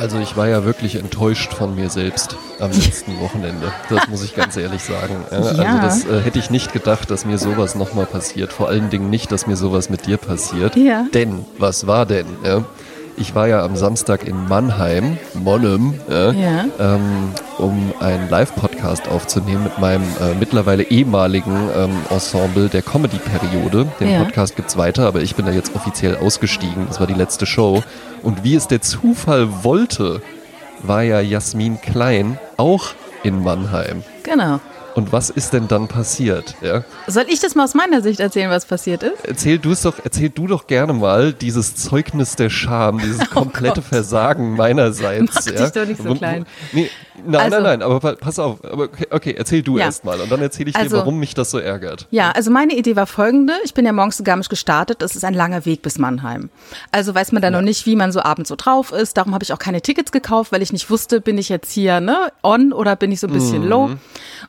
Also ich war ja wirklich enttäuscht von mir selbst am letzten Wochenende. Das muss ich ganz ehrlich sagen. Ja, Also das äh, hätte ich nicht gedacht, dass mir sowas nochmal passiert. Vor allen Dingen nicht, dass mir sowas mit dir passiert. Ja. Denn, was war denn? Ja? Ich war ja am Samstag in Mannheim, Monnem, ähm, um einen Live-Podcast aufzunehmen mit meinem äh, mittlerweile ehemaligen ähm, Ensemble der Comedy-Periode. Den Ja. Podcast gibt's weiter, aber ich bin da jetzt offiziell ausgestiegen. Das war die letzte Show. Und wie es der Zufall wollte, war ja Jasmin Klein auch in Mannheim. Genau. Und was ist denn dann passiert? Ja? Soll ich das mal aus meiner Sicht erzählen, was passiert ist? Erzähl du es doch, erzähl du doch gerne mal dieses Zeugnis der Scham, dieses komplette Oh Gott. Versagen meinerseits. Mach dich doch nicht so klein. Nee, nein, Also- nein, nein, aber pa- pass auf. Aber okay, okay erzähl du Ja. erst mal und dann erzähle ich Also- dir, warum mich das so ärgert. Ja, also meine Idee war folgende. Ich bin ja morgens zu Garmisch gestartet. Es ist ein langer Weg bis Mannheim. Also weiß man da noch nicht, wie man so abends so drauf ist. Darum habe ich auch keine Tickets gekauft, weil ich nicht wusste, bin ich jetzt hier ne, on oder bin ich so ein bisschen low.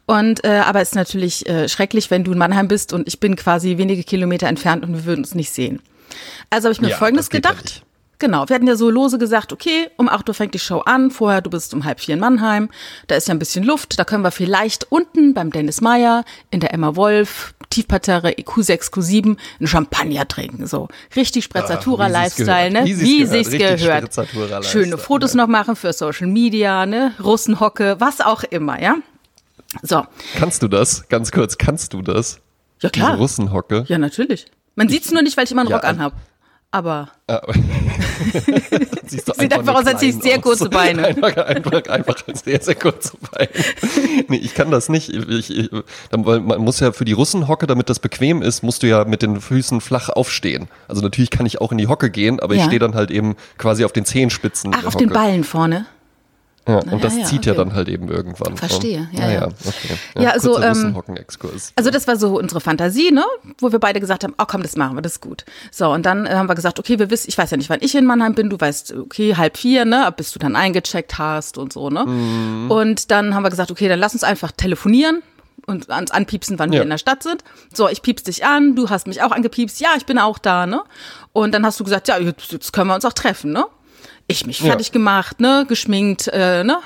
Und äh, aber es ist natürlich äh, schrecklich, wenn du in Mannheim bist und ich bin quasi wenige Kilometer entfernt und wir würden uns nicht sehen. Also habe ich mir Ja, Folgendes gedacht. Genau, wir hatten ja so lose gesagt, okay, um 8 Uhr fängt die Show an, vorher du bist um halb vier in Mannheim, da ist ja ein bisschen Luft, da können wir vielleicht unten beim Dennis Meyer in der Emma Wolf Tiefparterre Q6, Q7 einen Champagner trinken, so richtig Sprezzatura Ah, ne? Wie sich's Wie gehört. sich's gehört. Schöne Fotos ja. noch machen für Social Media, ne? Russenhocke, was auch immer, ja? So, Kannst du das? Ganz kurz, kannst du das? ja klar. Diese Russenhocke? Ja, natürlich. Man sieht's nur nicht, weil ich immer einen Ja, Rock also- anhab. Aber Ah, du Sieht einfach aus, als hätte ich sehr kurze Beine. Einfach, einfach, einfach sehr, sehr kurze Beine. Nee, ich kann das nicht. Ich, ich, weil man muss ja für die Russenhocke, damit das bequem ist, musst du ja mit den Füßen flach aufstehen. Also natürlich kann ich auch in die Hocke gehen, aber ich Ja. stehe dann halt eben quasi auf den Zehenspitzen. ach, auf den Hocke. Ballen vorne. Ja, Na und das ja, ja, zieht ja okay. dann halt eben irgendwann. Verstehe, ja, ja, ja. ja. Okay. Ja, also, kurzer ähm, Russenhocken-Exkurs. Also das war so unsere Fantasie, ne? Wo wir beide gesagt haben, oh komm, das machen wir, das ist gut. So, und dann äh, haben wir gesagt, okay, wir wissen, ich weiß ja nicht, wann ich in Mannheim bin, du weißt, okay, halb vier, ne, bis du dann eingecheckt hast und so, ne? Mhm. Und dann haben wir gesagt, okay, dann lass uns einfach telefonieren und ans anpiepsen, wann Ja. wir in der Stadt sind. So, ich piepst dich an, du hast mich auch angepiepst, ja, ich bin auch da, ne? Und dann hast du gesagt, ja, jetzt, jetzt können wir uns auch treffen, ne? Ich mich Ja. fertig gemacht, ne, geschminkt, äh, ne,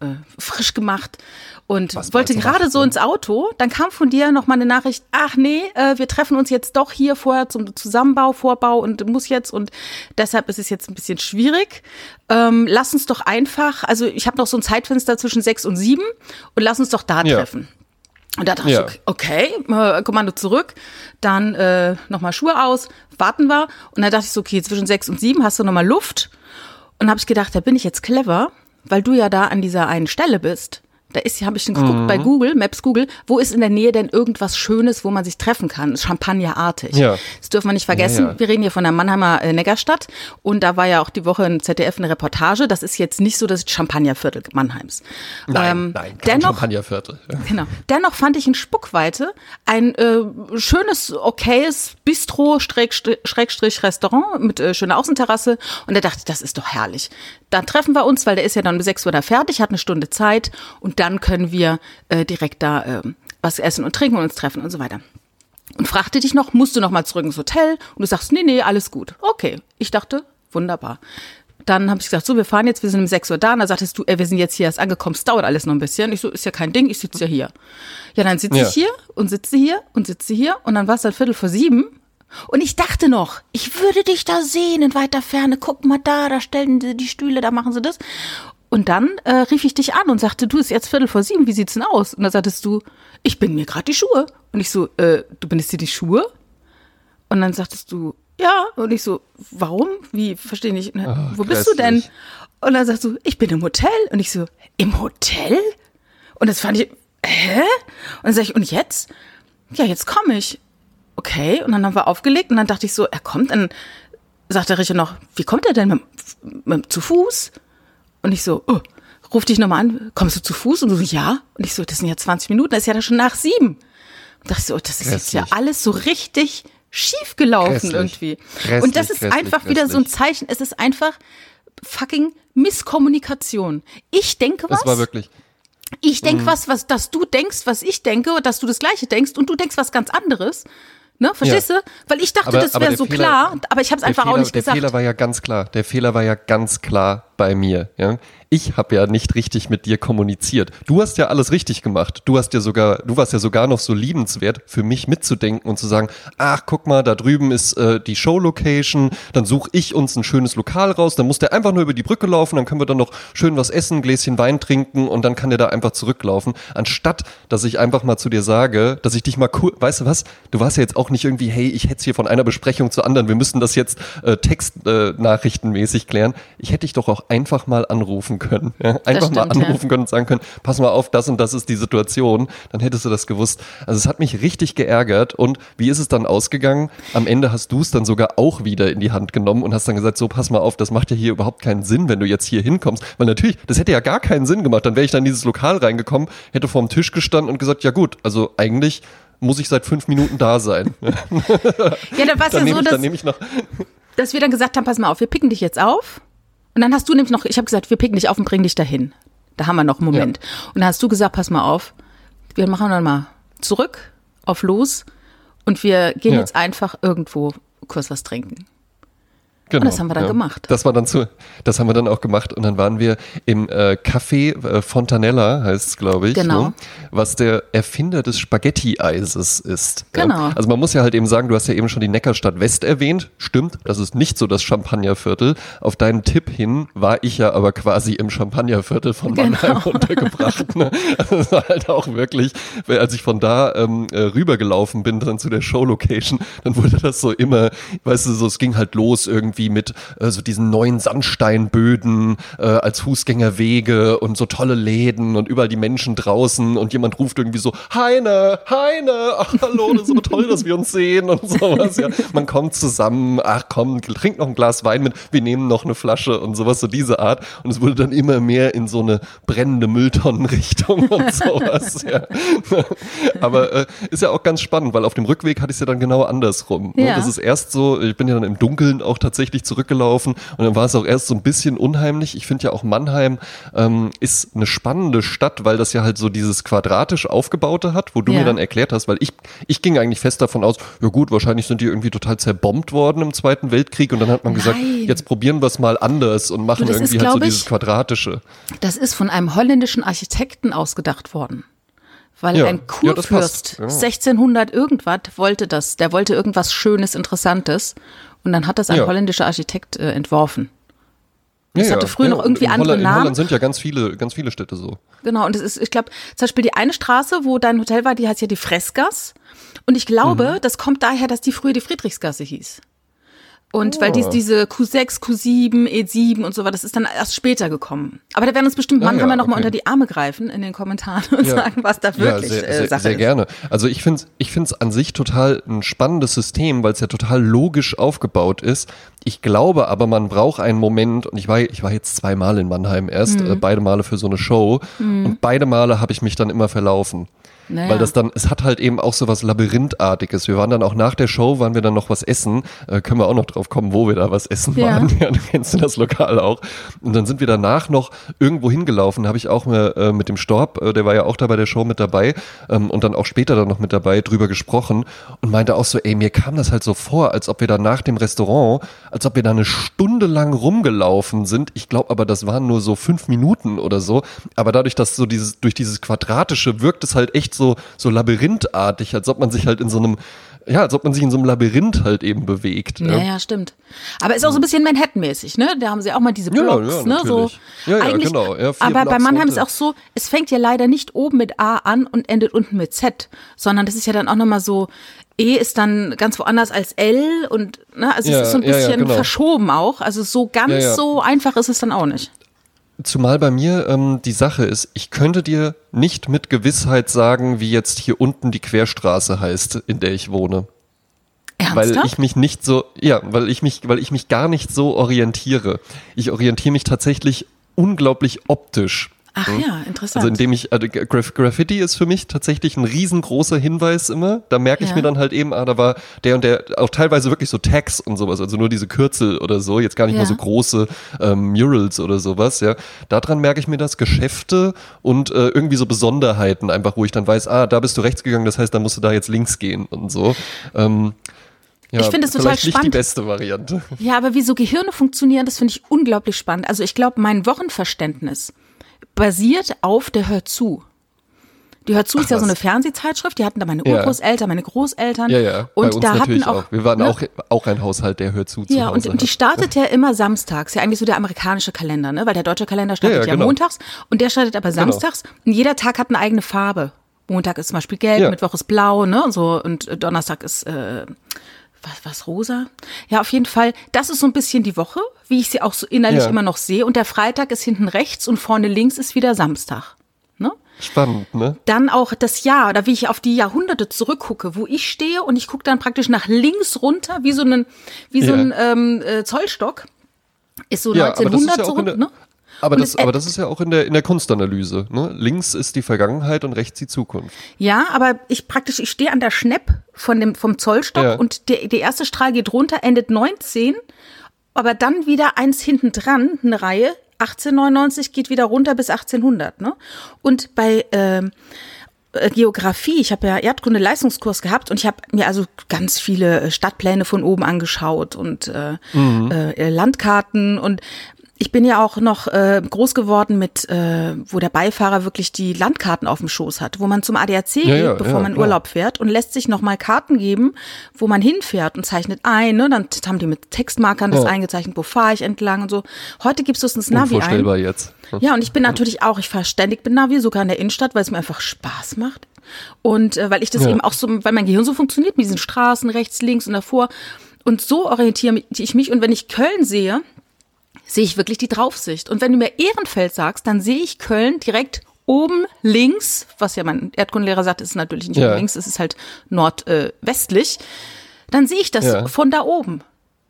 äh, frisch gemacht und Was wollte gerade so ins Auto. Dann kam von dir noch mal eine Nachricht, ach nee, äh, wir treffen uns jetzt doch hier vorher zum Zusammenbau, Vorbau und muss jetzt und deshalb ist es jetzt ein bisschen schwierig. Ähm, lass uns doch einfach, also ich habe noch so ein Zeitfenster zwischen sechs und sieben und lass uns doch da Ja. treffen. Und da dachte Ja. ich, okay, äh, Kommando zurück, dann äh, nochmal Schuhe aus, warten wir. Und dann dachte ich so, okay, zwischen sechs und sieben hast du nochmal Luft. Und habe ich gedacht, da bin ich jetzt clever, weil du ja da an dieser einen Stelle bist. Da ist, habe ich schon geguckt bei Google, Maps Google, wo ist in der Nähe denn irgendwas Schönes, wo man sich treffen kann? Champagnerartig. Ja. Das dürfen wir nicht vergessen. Ja, ja. Wir reden hier von der Mannheimer äh, Neckarstadt und da war ja auch die Woche in ZDF eine Reportage. Das ist jetzt nicht so das Champagnerviertel Mannheims. nein, Ähm, nein, kein dennoch, Champagnerviertel. Genau. Dennoch fand ich in Spuckweite ein äh, schönes, okayes Bistro, Schrägstrich, Schrägstrich Restaurant mit äh, schöner Außenterrasse. Und da dachte ich, das ist doch herrlich. Dann treffen wir uns, weil der ist ja dann um 6 Uhr da fertig, hat eine Stunde Zeit und dann können wir äh, direkt da äh, was essen und trinken und uns treffen und so weiter. Und fragte dich noch, musst du noch mal zurück ins Hotel? Und du sagst, nee, nee, alles gut. Okay. Ich dachte, wunderbar. Dann habe ich gesagt, so, wir fahren jetzt, wir sind um 6 Uhr da. Und da sagtest du, ey, wir sind jetzt hier erst angekommen, es dauert alles noch ein bisschen. Ich so, ist ja kein Ding, ich sitze ja hier. Ja, dann sitze Ja. ich hier und sitze hier und sitze hier. Und dann war es dann Viertel vor sieben. Und ich dachte noch, ich würde dich da sehen in weiter Ferne. Guck mal da, da stellen sie die Stühle, da machen sie das. Und dann äh, rief ich dich an und sagte, du, ist jetzt Viertel vor sieben, wie sieht's denn aus? Und da sagtest du, ich bin mir gerade die Schuhe. Und ich so, äh, du bindest dir die Schuhe? Und dann sagtest du, ja. Und ich so, warum? Wie? Verstehe nicht. Und dann, Ah, Wo bist du denn? Und dann sagst du, ich bin im Hotel. Und ich so, im Hotel? Und das fand ich, hä? Und dann sag ich, und jetzt? Ja, jetzt komme ich. Okay. Und dann haben wir aufgelegt und dann dachte ich so, er kommt. Dann sagt der Richard noch, wie kommt er denn? Mit, mit, zu Fuß? Und ich so, oh, ruf dich nochmal an, kommst du zu Fuß? Und du so, ja. Und ich so, das sind ja 20 Minuten, das ist ja da schon nach sieben. Und dachte ich so, oh, das ist jetzt ja Grässlich. alles so richtig schief gelaufen Grässlich. irgendwie. Grässlich, Und das ist grässlich, einfach wieder so ein grässlich. Zeichen, es ist einfach fucking Misskommunikation. Ich denke was, Das war wirklich. ich denke was, was, dass du denkst, was ich denke, dass du das Gleiche denkst und du denkst was ganz anderes. Ne, verstehst Ja. du? Weil ich dachte, Aber- das wäre der so Fehler- klar, aber ich habe es Der einfach Fehler, auch nicht der gesagt. Fehler war ja ganz klar. Der Fehler war ja ganz klar bei mir. Ja? Ich habe ja nicht richtig mit dir kommuniziert. Du hast ja alles richtig gemacht. Du hast ja sogar, du warst ja sogar noch so liebenswert, für mich mitzudenken und zu sagen, ach guck mal, da drüben ist äh, die Show-Location, dann suche ich uns ein schönes Lokal raus, dann muss der einfach nur über die Brücke laufen, dann können wir dann noch schön was essen, Gläschen Wein trinken und dann kann der da einfach zurücklaufen. Anstatt, dass ich einfach mal zu dir sage, dass ich dich mal cool, weißt du was, du warst ja jetzt auch nicht irgendwie, hey, ich hätte hier von einer Besprechung zur anderen, wir müssen das jetzt äh, Textnachrichtenmäßig äh, klären. Ich hätte dich doch auch einfach mal anrufen können. Ja? Einfach stimmt, mal anrufen ja. können und sagen können, pass mal auf, das und das ist die Situation. Dann hättest du das gewusst. Also es hat mich richtig geärgert. Und wie ist es dann ausgegangen? Am Ende hast du es dann sogar auch wieder in die Hand genommen und hast dann gesagt, so pass mal auf, das macht ja hier überhaupt keinen Sinn, wenn du jetzt hier hinkommst. Weil natürlich, das hätte ja gar keinen Sinn gemacht. Dann wäre ich dann in dieses Lokal reingekommen, hätte vorm Tisch gestanden und gesagt, ja gut, also eigentlich muss ich seit fünf Minuten da sein. ja, da war es ja so, dass, dass wir dann gesagt haben, pass mal auf, wir picken dich jetzt auf und dann hast du nämlich noch, ich habe gesagt, wir picken dich auf und bringen dich dahin. Da haben wir noch einen Moment. Ja. Und dann hast du gesagt, pass mal auf, wir machen dann mal zurück auf los und wir gehen ja. jetzt einfach irgendwo kurz was trinken. Genau, und das haben wir dann ja. gemacht. Das war dann zu, das haben wir dann auch gemacht und dann waren wir im äh, Café äh, Fontanella, heißt es, glaube ich, genau. Ne? was der Erfinder des Spaghetti-Eises ist. Genau. Ja? Also man muss ja halt eben sagen, du hast ja eben schon die Neckarstadt West erwähnt. Stimmt, das ist nicht so das Champagnerviertel. Auf deinen Tipp hin war ich ja aber quasi im Champagnerviertel von. Mannheim genau. untergebracht. Ne? Also das war halt auch wirklich, als ich von da ähm, äh, rübergelaufen bin, dann zu der Show-Location, dann wurde das so immer, weißt du, so es ging halt los irgendwie irgendwie mit äh, so diesen neuen Sandsteinböden äh, als Fußgängerwege und so tolle Läden und überall die Menschen draußen und jemand ruft irgendwie so, Heine, Heine, ach hallo, das ist so toll, dass wir uns sehen und sowas. Ja. Man kommt zusammen, ach komm, trink noch ein Glas Wein mit, wir nehmen noch eine Flasche und sowas, so diese Art. Und es wurde dann immer mehr in so eine brennende Mülltonnenrichtung und sowas. ja. Aber äh, ist ja auch ganz spannend, weil auf dem Rückweg hatte ich es ja dann genau andersrum. Ne? Ja. Das ist erst so, ich bin ja dann im Dunkeln auch tatsächlich tatsächlich zurückgelaufen und dann war es auch erst so ein bisschen unheimlich. Ich finde ja auch Mannheim ähm, ist eine spannende Stadt, weil das ja halt so dieses quadratisch aufgebaute hat, wo du ja. mir dann erklärt hast, weil ich, ich ging eigentlich fest davon aus, ja gut, wahrscheinlich sind die irgendwie total zerbombt worden im Zweiten Weltkrieg und dann hat man Nein. gesagt, jetzt probieren wir es mal anders und machen irgendwie ist, halt so ich, dieses quadratische. Das ist von einem holländischen Architekten ausgedacht worden weil ja, ein Kurfürst ja, ja. 1600 irgendwas wollte das, der wollte irgendwas Schönes, Interessantes und dann hat das ein ja. holländischer Architekt äh, entworfen. Das ja, hatte früher ja. noch irgendwie andere Namen. In Holland sind ja ganz viele, ganz viele Städte so. Genau, und es ist, ich glaube, zum Beispiel die eine Straße, wo dein Hotel war, die heißt ja die Freskas. Und ich glaube, mhm. das kommt daher, dass die früher die Friedrichsgasse hieß. Und oh. weil dies, diese Q6, Q7, E7 und so weiter, das ist dann erst später gekommen. Aber da werden uns bestimmt Mannheimer ja, ja, nochmal okay. unter die Arme greifen in den Kommentaren und ja. sagen, was da wirklich ja, sehr, äh, sehr, Sache sehr ist. gerne. Also ich finde es ich find's an sich total ein spannendes System, weil es ja total logisch aufgebaut ist. Ich glaube aber, man braucht einen Moment, und ich war, ich war jetzt zweimal in Mannheim erst, mhm. äh, beide Male für so eine Show, mhm. und beide Male habe ich mich dann immer verlaufen. Naja. Weil das dann, es hat halt eben auch so was Labyrinthartiges. Wir waren dann auch nach der Show, waren wir dann noch was essen. Äh, können wir auch noch drauf kommen, wo wir da was essen ja. waren. Ja, du kennst du das Lokal auch. Und dann sind wir danach noch irgendwo hingelaufen, habe ich auch mit, äh, mit dem Storb, äh, der war ja auch da bei der Show mit dabei ähm, und dann auch später dann noch mit dabei drüber gesprochen und meinte auch so, ey, mir kam das halt so vor, als ob wir da nach dem Restaurant, als ob wir da eine Stunde lang rumgelaufen sind. Ich glaube aber, das waren nur so fünf Minuten oder so. Aber dadurch, dass so dieses, durch dieses Quadratische wirkt es halt echt so, so labyrinthartig, als ob man sich halt in so einem, ja, als ob man sich in so einem Labyrinth halt eben bewegt. Ja, ja, stimmt. Aber ist auch so ein bisschen Manhattan-mäßig, ne? Da haben sie auch mal diese Blocks, ja, ja, ne? So, ja, ja, eigentlich, genau. Ja, aber Blocks bei Mannheim ist auch so, es fängt ja leider nicht oben mit A an und endet unten mit Z, sondern das ist ja dann auch nochmal so, E ist dann ganz woanders als L und, ne, also es ist so ein bisschen genau. verschoben auch. Also so ganz so einfach ist es dann auch nicht. Zumal bei mir ähm, die Sache ist, ich könnte dir nicht mit Gewissheit sagen, wie jetzt hier unten die Querstraße heißt, in der ich wohne. Ernsthaft? Weil ich mich nicht so, ja, weil ich mich, weil ich mich gar nicht so orientiere. Ich orientiere mich tatsächlich unglaublich optisch. Ach hm? ja, interessant. Also indem ich, also Graf Graffiti ist für mich tatsächlich ein riesengroßer Hinweis immer. Da merke ich ja. mir dann halt eben, ah, da war der und der, auch teilweise wirklich so Tags und sowas, also nur diese Kürzel oder so, jetzt gar nicht ja. mal so große ähm, Murals oder sowas, ja. Daran merke ich mir das, Geschäfte und äh, irgendwie so Besonderheiten einfach, wo ich dann weiß, ah, da bist du rechts gegangen, das heißt, da musst du da jetzt links gehen und so. Ähm, Ja, ich finde es total vielleicht nicht spannend. die beste Variante. Ja, aber wie so Gehirne funktionieren, das finde ich unglaublich spannend. Also ich glaube, mein Wochenverständnis basiert auf der Hör zu. Die Hör zu ist ja so was. eine Fernsehzeitschrift, die hatten da meine Ja. Urgroßeltern, meine Großeltern. Ja, ja. bei Und da hatten auch, auch. Wir waren ne? auch, auch ein Haushalt, der hört zu zu Ja, Hause und, und die startet ja immer samstags, ja eigentlich so der amerikanische Kalender, ne? Weil der deutsche Kalender startet Ja, ja, ja, genau. montags und der startet aber samstags und jeder Tag hat eine eigene Farbe. Montag ist zum Beispiel gelb, Ja. Mittwoch ist blau, ne? Und so und Donnerstag ist äh, was, was rosa? Ja, auf jeden Fall. Das ist so ein bisschen die Woche, wie ich sie auch so innerlich Ja. immer noch sehe. Und der Freitag ist hinten rechts und vorne links ist wieder Samstag. Ne? Spannend, ne? Dann auch das Jahr oder wie ich auf die Jahrhunderte zurückgucke, wo ich stehe und ich gucke dann praktisch nach links runter, wie so ein, wie so Ja. ein ähm, äh, Zollstock. Ist so Ja, aber das ist 1900 ja zurück, ne? Aber, das, aber das ist ja auch in der, in der Kunstanalyse. Ne? Links ist die Vergangenheit und rechts die Zukunft. Ja, aber ich praktisch, ich stehe an der Schnepp von dem, vom Zollstock Ja. und der, der erste Strahl geht runter, endet 19, aber dann wieder eins hinten dran, eine Reihe, 1899 geht wieder runter bis 1800, ne? Und bei, ähm, äh, Geografie, ich habe ja Erdkunde-Leistungskurs gehabt und ich habe mir also ganz viele äh, Stadtpläne von oben angeschaut und äh, äh, Landkarten und ich bin ja auch noch äh, groß geworden mit, äh, wo der Beifahrer wirklich die Landkarten auf dem Schoß hat, wo man zum ADAC Ja, geht, ja, bevor ja, man klar. Urlaub fährt und lässt sich nochmal Karten geben, wo man hinfährt und zeichnet ein. Ne? Dann haben die mit Textmarkern das eingezeichnet, wo fahre ich entlang und so. Heute gibst du es ins Navi ein. Unvorstellbar jetzt. Ja, und ich bin natürlich auch, ich fahre ständig mit Navi, sogar in der Innenstadt, weil es mir einfach Spaß macht. Und äh, weil ich das eben auch so, weil mein Gehirn so funktioniert, mit diesen Straßen rechts, links und davor. Und so orientiere ich mich. Und wenn ich Köln sehe, sehe ich wirklich die Draufsicht. Und wenn du mir Ehrenfeld sagst, dann sehe ich Köln direkt oben links, was ja mein Erdkundenlehrer sagt, ist natürlich nicht Ja. oben links, es ist halt nordwestlich. Äh, dann sehe ich das Ja. von da oben.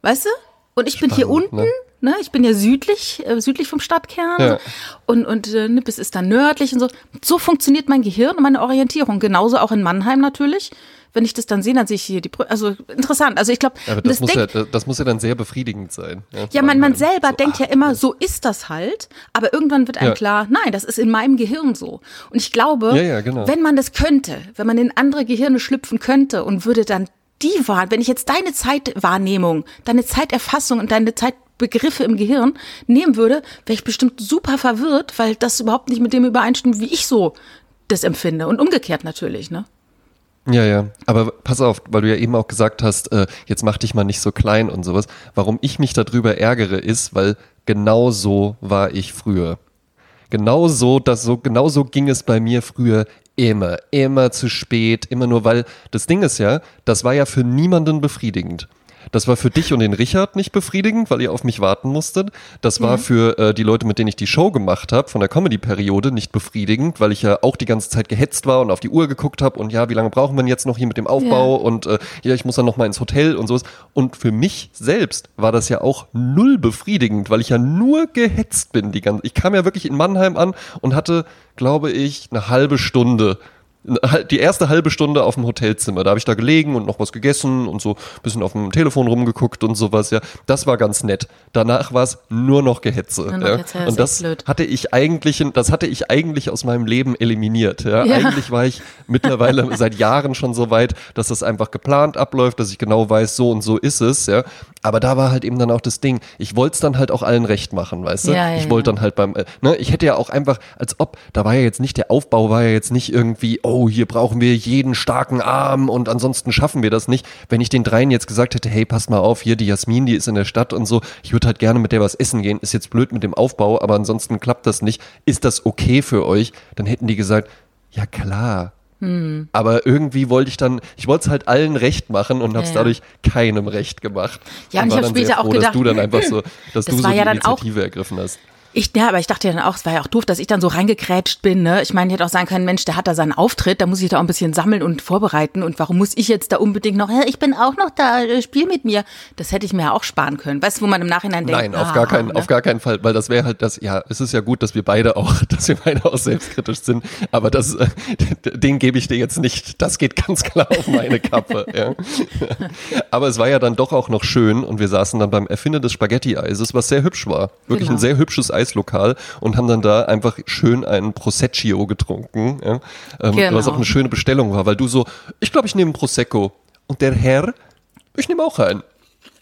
Weißt du? Und ich bin hier Spannend, unten, ne? Ne? Ich bin ja südlich, äh, südlich vom Stadtkern. Ja. Und, und äh, Nippes ist dann nördlich und so. So funktioniert mein Gehirn und meine Orientierung. Genauso auch in Mannheim natürlich. Wenn ich das dann sehe, dann sehe ich hier die Brücke. Also interessant. Also ich glaube, Aber das, muss ja, das muss ja dann sehr befriedigend sein. ja, man, man Mannheim. selber So, denkt ja ach, immer, so ist das halt. Aber irgendwann wird einem Ja. klar, nein, das ist in meinem Gehirn so. Und ich glaube, Ja, ja, genau. wenn man das könnte, wenn man in andere Gehirne schlüpfen könnte und würde dann die Wahl, wenn ich jetzt deine Zeitwahrnehmung, deine Zeiterfassung und deine Zeitbegriffe im Gehirn nehmen würde, wäre ich bestimmt super verwirrt, weil das überhaupt nicht mit dem übereinstimmt, wie ich so das empfinde. Und umgekehrt natürlich, ne? Ja, ja. Aber pass auf, weil du ja eben auch gesagt hast, äh, jetzt mach dich mal nicht so klein und sowas. Warum ich mich darüber ärgere, ist, weil genau so war ich früher. Genau so, das so, genau so ging es bei mir früher immer. Immer zu spät, immer nur, weil das Ding ist ja, das war ja für niemanden befriedigend. Das war für dich und den Richard nicht befriedigend, weil ihr auf mich warten musstet. Das war für äh, die Leute, mit denen ich die Show gemacht habe, von der Comedy-Periode, nicht befriedigend, weil ich ja auch die ganze Zeit gehetzt war und auf die Uhr geguckt habe und ja, wie lange brauchen wir denn jetzt noch hier mit dem Aufbau Ja. und äh, ja, ich muss dann noch mal ins Hotel und sowas. Und für mich selbst war das ja auch null befriedigend, weil ich ja nur gehetzt bin. Die ganze, ich kam ja wirklich in Mannheim an und hatte, glaube ich, eine halbe Stunde die erste halbe Stunde auf dem Hotelzimmer, da habe ich da gelegen und noch was gegessen und so ein bisschen auf dem Telefon rumgeguckt und sowas, ja. Das war ganz nett. Danach war es nur noch Gehetze. Nur noch ja. Gehetze, und das hatte ich eigentlich, das hatte ich eigentlich aus meinem Leben eliminiert. Ja. Ja. Eigentlich war ich mittlerweile seit Jahren schon so weit, dass das einfach geplant abläuft, dass ich genau weiß, so und so ist es, ja. Aber da war halt eben dann auch das Ding. Ich wollte es dann halt auch allen recht machen, weißt du? Ja, ja, ich wollte dann halt beim, äh, ne, ich hätte ja auch einfach, als ob, da war ja jetzt nicht, der Aufbau war ja jetzt nicht irgendwie, oh, hier brauchen wir jeden starken Arm und ansonsten schaffen wir das nicht. Wenn ich den dreien jetzt gesagt hätte, hey, passt mal auf, hier die Jasmin, die ist in der Stadt und so, ich würde halt gerne mit der was essen gehen, ist jetzt blöd mit dem Aufbau, aber ansonsten klappt das nicht. Ist das okay für euch? Dann hätten die gesagt, ja klar. Hm. Aber irgendwie wollte ich dann, ich wollte es halt allen recht machen und habe es Ja. dadurch keinem recht gemacht. Ja, und ich war hab dann sehr später auch froh, gedacht, dass du dann einfach so, dass das du so die ja dann auch- Initiative ergriffen hast. Ich, ja, aber ich dachte ja dann auch, es war ja auch doof, dass ich dann so reingekrätscht bin. Ne? Ich meine, ich hätte auch sagen können, Mensch, der hat da seinen Auftritt, da muss ich da auch ein bisschen sammeln und vorbereiten. Und warum muss ich jetzt da unbedingt noch, "Hä, ich bin auch noch da, äh, spiel mit mir. Das hätte ich mir ja auch sparen können. Weißt du, wo man im Nachhinein denkt, Nein, auf ah, gar keinen, ne? auf gar keinen Fall, weil das wäre halt das, ja, es ist ja gut, dass wir beide auch, dass wir beide auch selbstkritisch sind, aber das, äh, den gebe ich dir jetzt nicht. Das geht ganz klar auf meine Kappe, ja. Aber es war ja dann doch auch noch schön und wir saßen dann beim Erfinder des Spaghetti-Eises, was sehr hübsch war. Wirklich Genau. ein sehr hübsches Eislokal und haben dann da einfach schön einen Proseccio getrunken, ja. Ähm, Genau. Was auch eine schöne Bestellung war, weil du so, ich glaube, ich nehme ein Prosecco. Und der Herr ich nehme auch einen.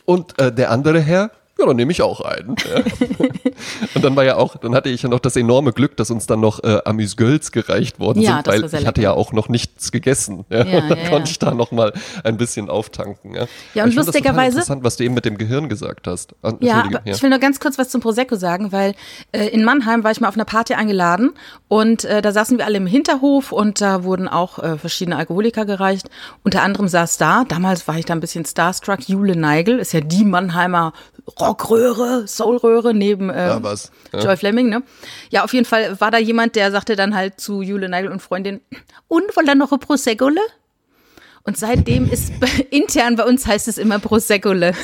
Und äh, der andere Herr, ja, dann nehme ich auch einen. Ja. und dann war ja auch, dann hatte ich ja noch das enorme Glück, dass uns dann noch äh, Amüsgöls gereicht worden Ja, sind, weil ich hatte ja auch noch nichts gegessen. Ja, Ja, und dann ja, ja. konnte ich da noch mal ein bisschen auftanken. Ja, Ja, und ich lustigerweise- interessant, was du eben mit dem Gehirn gesagt hast. Ah, Ja, aber ich will nur ganz kurz was zum Prosecco sagen, weil äh, in Mannheim war ich mal auf einer Party eingeladen und äh, da saßen wir alle im Hinterhof und da wurden auch äh, verschiedene Alkoholiker gereicht. Unter anderem saß da, damals war ich da ein bisschen starstruck, Jule Neigel, ist ja die Mannheimer Rockröhre, Soulröhre neben äh, Ja, was, ja. Joy Fleming, ne? Ja, auf jeden Fall war da jemand, der sagte dann halt zu Jule Neigel und Freundin, und wollt ihr noch ein Proseccole? Und seitdem ist intern bei uns heißt es immer Proseccole.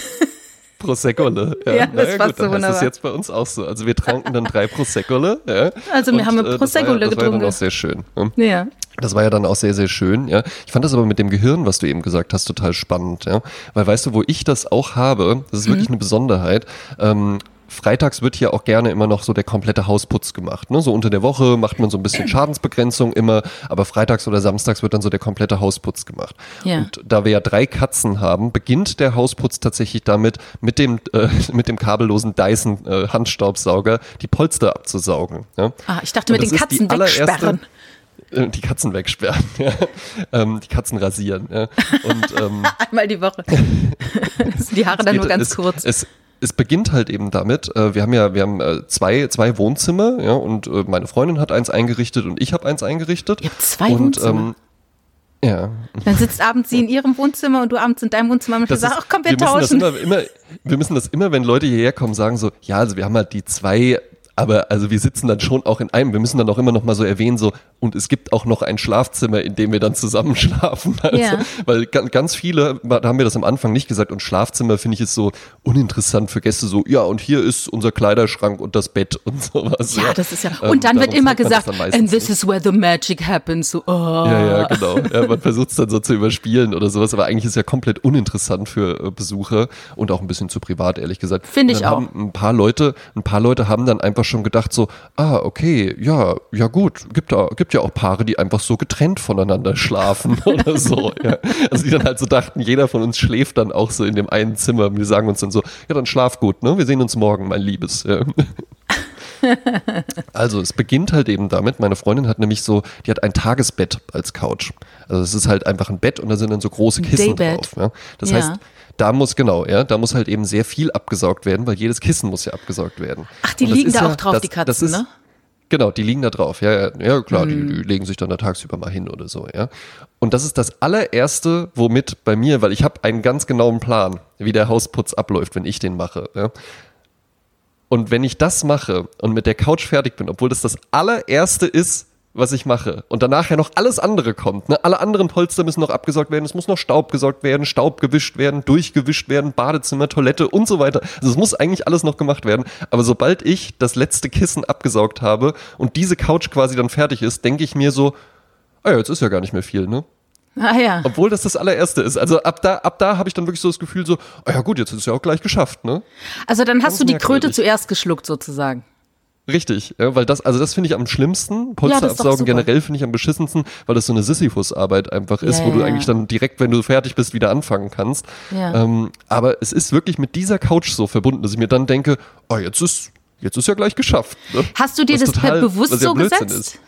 Proseccole. Ja, Ja, das naja, passt gut, so wunderbar. das jetzt bei uns auch so. Also wir tranken dann drei Proseccole. Ja. Also wir Und, haben äh, das war Proseccole ja, Das war ja dann getrunken. auch sehr schön. Ne? Ja. Das war ja dann auch sehr, sehr schön, ja. Ich fand das aber mit dem Gehirn, was du eben gesagt hast, total spannend, ja. Weil weißt du, wo ich das auch habe, das ist wirklich eine Besonderheit, ähm, Freitags wird hier auch gerne immer noch so der komplette Hausputz gemacht. Ne? So unter der Woche macht man so ein bisschen Schadensbegrenzung immer, aber freitags oder samstags wird dann so der komplette Hausputz gemacht. Ja. Und da wir ja drei Katzen haben, beginnt der Hausputz tatsächlich damit, mit dem, äh, mit dem kabellosen Dyson äh, Handstaubsauger die Polster abzusaugen. Ja? Ah, ich dachte Und mit den Katzen wegsperren. äh, die Katzen wegsperren, ja. ähm, die Katzen rasieren. Ja. Und ähm, Einmal die Woche. Die Haare dann geht- nur ganz es, kurz. Es, es beginnt halt eben damit, äh, wir haben ja, wir haben äh, zwei, zwei Wohnzimmer, ja, und äh, meine Freundin hat eins eingerichtet und ich habe eins eingerichtet. Ihr habt zwei und, Wohnzimmer? Ähm, ja, Dann sitzt abends sie in ihrem Wohnzimmer und du abends in deinem Wohnzimmer und das sagst, ach komm, wir, müssen das tauschen. immer, immer, wir müssen das immer, wenn Leute hierher kommen, sagen so, ja, also wir haben halt die zwei, aber also wir sitzen dann schon auch in einem. Wir müssen dann auch immer noch mal so erwähnen, so, und es gibt auch noch ein Schlafzimmer, in dem wir dann zusammen schlafen. Also, Ja. Weil ga- ganz viele, da haben wir das am Anfang nicht gesagt, und Schlafzimmer finde ich ist so uninteressant für Gäste, so, ja, und hier ist unser Kleiderschrank und das Bett und sowas. ja, das ist ja. Ähm, Und dann wird immer gesagt, and this is where the magic happens. So, oh. Ja, ja, genau. Ja, man versucht es dann so zu überspielen oder sowas, aber eigentlich ist ja komplett uninteressant für äh, Besucher und auch ein bisschen zu privat, ehrlich gesagt. Finde ich auch. Haben ein paar Leute, ein paar Leute haben dann einfach schon gedacht so, ah, okay, ja, ja gut, gibt da, gibt ja auch Paare, die einfach so getrennt voneinander schlafen oder so. Ja. Also die dann halt so dachten, jeder von uns schläft dann auch so in dem einen Zimmer. Und wir sagen uns dann so, ja, dann schlaf gut, ne? Wir sehen uns morgen, mein Liebes. Ja. Also es beginnt halt eben damit, meine Freundin hat nämlich so, die hat ein Tagesbett als Couch. Also es ist halt einfach ein Bett und da sind dann so große Kissen Daybed. drauf. Ja. Das Ja. heißt, da muss genau, ja, da muss halt eben sehr viel abgesaugt werden, weil jedes Kissen muss ja abgesaugt werden. Ach, die liegen da ja, auch drauf, das, die Katzen, ist, ne? Genau, die liegen da drauf. Ja, ja, ja klar, Hm. die, die legen sich dann da tagsüber mal hin oder so, ja. Und das ist das allererste, womit bei mir, weil ich habe einen ganz genauen Plan, wie der Hausputz abläuft, wenn ich den mache, ja. Und wenn ich das mache und mit der Couch fertig bin, obwohl das das allererste ist, was ich mache, und danach ja noch alles andere kommt, ne? alle anderen Polster müssen noch abgesaugt werden, es muss noch Staub gesaugt werden, Staub gewischt werden, durchgewischt werden, Badezimmer, Toilette und so weiter. Also es muss eigentlich alles noch gemacht werden. Aber sobald ich das letzte Kissen abgesaugt habe und diese Couch quasi dann fertig ist, denke ich mir so, ah ja, jetzt ist ja gar nicht mehr viel, ne? Ah ja. Obwohl das das allererste ist. Also ab da, ab da habe ich dann wirklich so das Gefühl so, ah ja gut, jetzt ist es ja auch gleich geschafft, ne? Also dann hast ganz du die Kröte merkwürdig. zuerst geschluckt sozusagen. Richtig, ja, weil das, also das finde ich am schlimmsten. Polster doch absaugen generell finde ich am beschissensten, weil das so eine Sisyphus-Arbeit einfach ist, Ja, wo du ja, eigentlich ja. dann direkt, wenn du fertig bist, wieder anfangen kannst. Ja. Ähm, aber es ist wirklich mit dieser Couch so verbunden, dass ich mir dann denke, oh, jetzt ist, jetzt ist ja gleich geschafft. Ne? Hast du dir Was das total- bewusst ja so Blödsinn gesetzt? ist.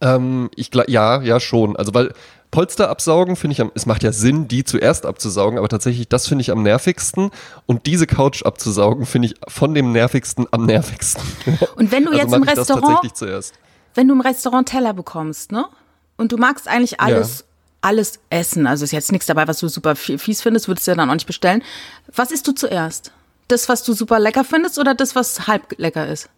Ähm, ich ja, ja schon. Also weil Polster absaugen finde ich am, es macht ja Sinn, die zuerst abzusaugen, aber tatsächlich das finde ich am nervigsten und diese Couch abzusaugen finde ich von dem nervigsten am nervigsten. Und wenn du also jetzt im Restaurant, wenn du im Restaurant Teller bekommst, ne? Und du magst eigentlich alles, alles essen. Also ist jetzt nichts dabei, was du super fi- fies findest, würdest du ja dann auch nicht bestellen. Was isst du zuerst? Das, was du super lecker findest oder das, was halb lecker ist?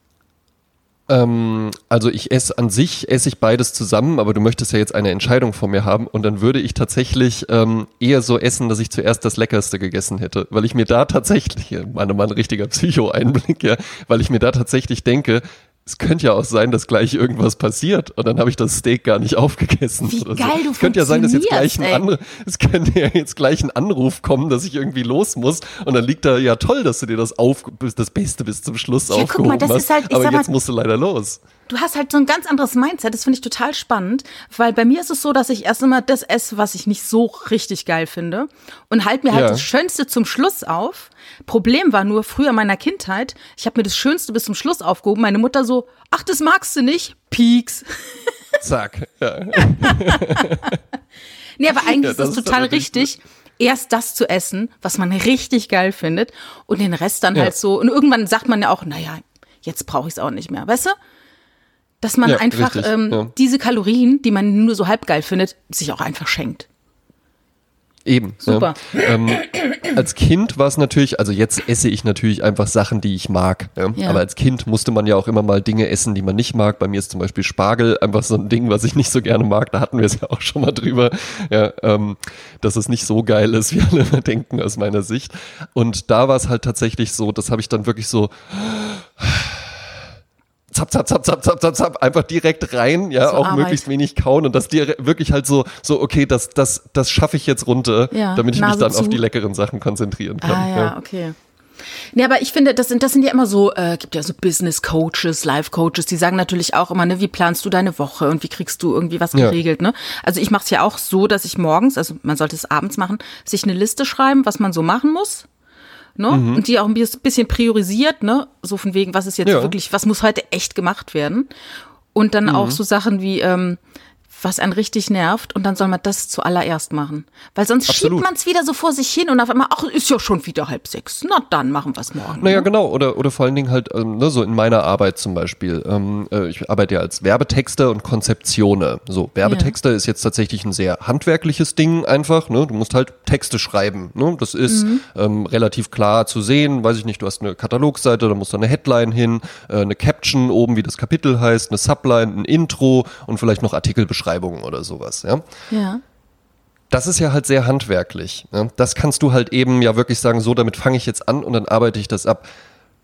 Ähm, also ich esse an sich, esse ich beides zusammen, aber du möchtest ja jetzt eine Entscheidung von mir haben und dann würde ich tatsächlich ähm, eher so essen, dass ich zuerst das Leckerste gegessen hätte, weil ich mir da tatsächlich, meine Mann, richtiger Psycho-Einblick, ja, weil ich mir da tatsächlich denke, es könnte ja auch sein, dass gleich irgendwas passiert und dann habe ich das Steak gar nicht aufgegessen. Wie geil so. du Es könnte ja sein, dass jetzt gleich ein andere, es könnte ja jetzt gleich ein Anruf kommen, dass ich irgendwie los muss und dann liegt da ja toll, dass du dir das auf, das Beste bis zum Schluss Ja, guck aufgehoben mal, das hast, ist halt- ich aber sag mal- jetzt musst du leider los. du hast halt so ein ganz anderes Mindset. Das finde ich total spannend, weil bei mir ist es so, dass ich erst immer das esse, was ich nicht so richtig geil finde und halt mir halt Ja. das Schönste zum Schluss auf. Problem war nur früher in meiner Kindheit, ich habe mir das Schönste bis zum Schluss aufgehoben. Meine Mutter so, ach, das magst du nicht? Pieks. Zack. Ja. Nee, aber eigentlich Ja, ist das das ist total richtig. richtig, erst das zu essen, was man richtig geil findet und den Rest dann Ja. halt so. Und irgendwann sagt man ja auch, naja, jetzt brauche ich es auch nicht mehr, weißt du? Dass man Ja, einfach richtig, ähm, diese Kalorien, die man nur so halb geil findet, sich auch einfach schenkt. Eben. Super. Ja. Ähm, als Kind war es natürlich, also jetzt esse ich natürlich einfach Sachen, die ich mag. Ja? Ja. Aber als Kind musste man ja auch immer mal Dinge essen, die man nicht mag. Bei mir ist zum Beispiel Spargel einfach so ein Ding, was ich nicht so gerne mag. Da hatten wir es ja auch schon mal drüber, ja, ähm, dass es nicht so geil ist, wie alle immer denken aus meiner Sicht. Und da war es halt tatsächlich so, das habe ich dann wirklich so zap, zap, zap, zap, zap, zap, zap, einfach direkt rein, ja, So auch Arbeit. möglichst wenig kauen und das dir wirklich halt so, so, okay, das, das, das schaffe ich jetzt runter, Ja, damit ich mich Nase dann zu. auf die leckeren Sachen konzentrieren kann. Ah ja, okay. Nee, aber ich finde, das sind, das sind ja immer so, äh, gibt ja so Business Coaches, Life Coaches, die sagen natürlich auch immer, ne, wie planst du deine Woche und wie kriegst du irgendwie was Ja. geregelt, ne? Also ich mache es ja auch so, dass ich morgens, also man sollte es abends machen, sich eine Liste schreiben, was man so machen muss. Ne? Mhm. Und die auch ein bis- bisschen priorisiert, ne? So von wegen, was ist jetzt Ja. wirklich, was muss heute echt gemacht werden? Und dann Mhm. auch so Sachen wie, ähm, was einen richtig nervt und dann soll man das zuallererst machen. Weil sonst Absolut. schiebt man es wieder so vor sich hin und auf einmal, ach, ist ja schon wieder halb sechs. Na dann machen wir es morgen. Naja, genau. Oder, oder vor allen Dingen halt, ähm, ne, so in meiner Arbeit zum Beispiel. Ähm, äh, ich arbeite ja als Werbetexter und Konzeptioner. So, Werbetexter ist jetzt tatsächlich ein sehr handwerkliches Ding einfach. Ne? Du musst halt Texte schreiben. Ne? Das ist ähm, relativ klar zu sehen. Weiß ich nicht, du hast eine Katalogseite, da muss da eine Headline hin, äh, eine Caption oben, wie das Kapitel heißt, eine Subline, ein Intro und vielleicht noch Artikelbeschreibungen oder sowas. Ja? Ja. Das ist ja halt sehr handwerklich. Ne? Das kannst du halt eben ja wirklich sagen, so, damit fange ich jetzt an und dann arbeite ich das ab.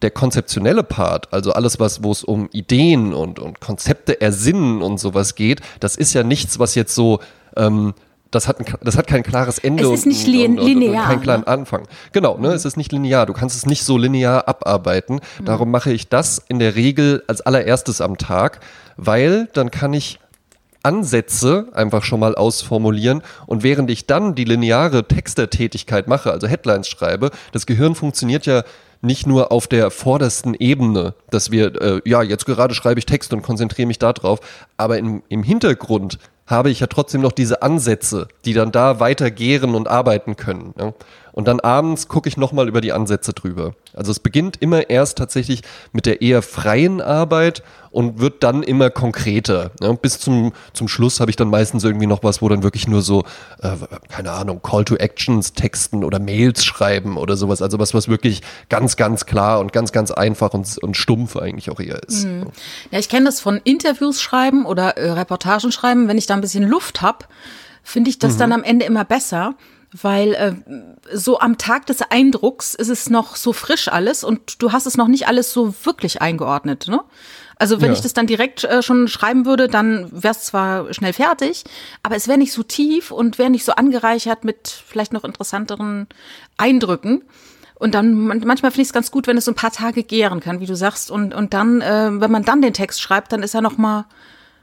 Der konzeptionelle Part, also alles, was, wo es um Ideen und, und Konzepte ersinnen und sowas geht, das ist ja nichts, was jetzt so, ähm, das hat, ein, das hat kein klares Ende Es ist und, nicht und, und, linear, und keinen klaren ne? Anfang. Genau, ne? es ist nicht linear. Du kannst es nicht so linear abarbeiten. Mhm. Darum mache ich das in der Regel als allererstes am Tag, weil dann kann ich Ansätze einfach schon mal ausformulieren und während ich dann die lineare Textertätigkeit mache, also Headlines schreibe, das Gehirn funktioniert ja nicht nur auf der vordersten Ebene, dass wir, äh, ja, jetzt gerade schreibe ich Text und konzentriere mich darauf, aber im, im Hintergrund habe ich ja trotzdem noch diese Ansätze, die dann da weiter gären und arbeiten können. Ja? Und dann abends gucke ich nochmal über die Ansätze drüber. Also es beginnt immer erst tatsächlich mit der eher freien Arbeit und wird dann immer konkreter. Ja? Bis zum, zum Schluss habe ich dann meistens irgendwie noch was, wo dann wirklich nur so, äh, keine Ahnung, Call to Actions texten oder Mails schreiben oder sowas. Also was, was wirklich ganz, ganz klar und ganz, ganz einfach und, und stumpf eigentlich auch eher ist. Ja, ich kenne das von Interviews schreiben oder äh, Reportagen schreiben. Wenn ich da ein bisschen Luft hab, finde ich das dann am Ende immer besser, weil äh, so am Tag des Eindrucks ist es noch so frisch alles und du hast es noch nicht alles so wirklich eingeordnet. Ne? Also wenn Ja. ich das dann direkt äh, schon schreiben würde, dann wäre es zwar schnell fertig, aber es wäre nicht so tief und wäre nicht so angereichert mit vielleicht noch interessanteren Eindrücken. Und dann man- manchmal finde ich es ganz gut, wenn es so ein paar Tage gären kann, wie du sagst. Und, und dann, äh, wenn man dann den Text schreibt, dann ist er noch mal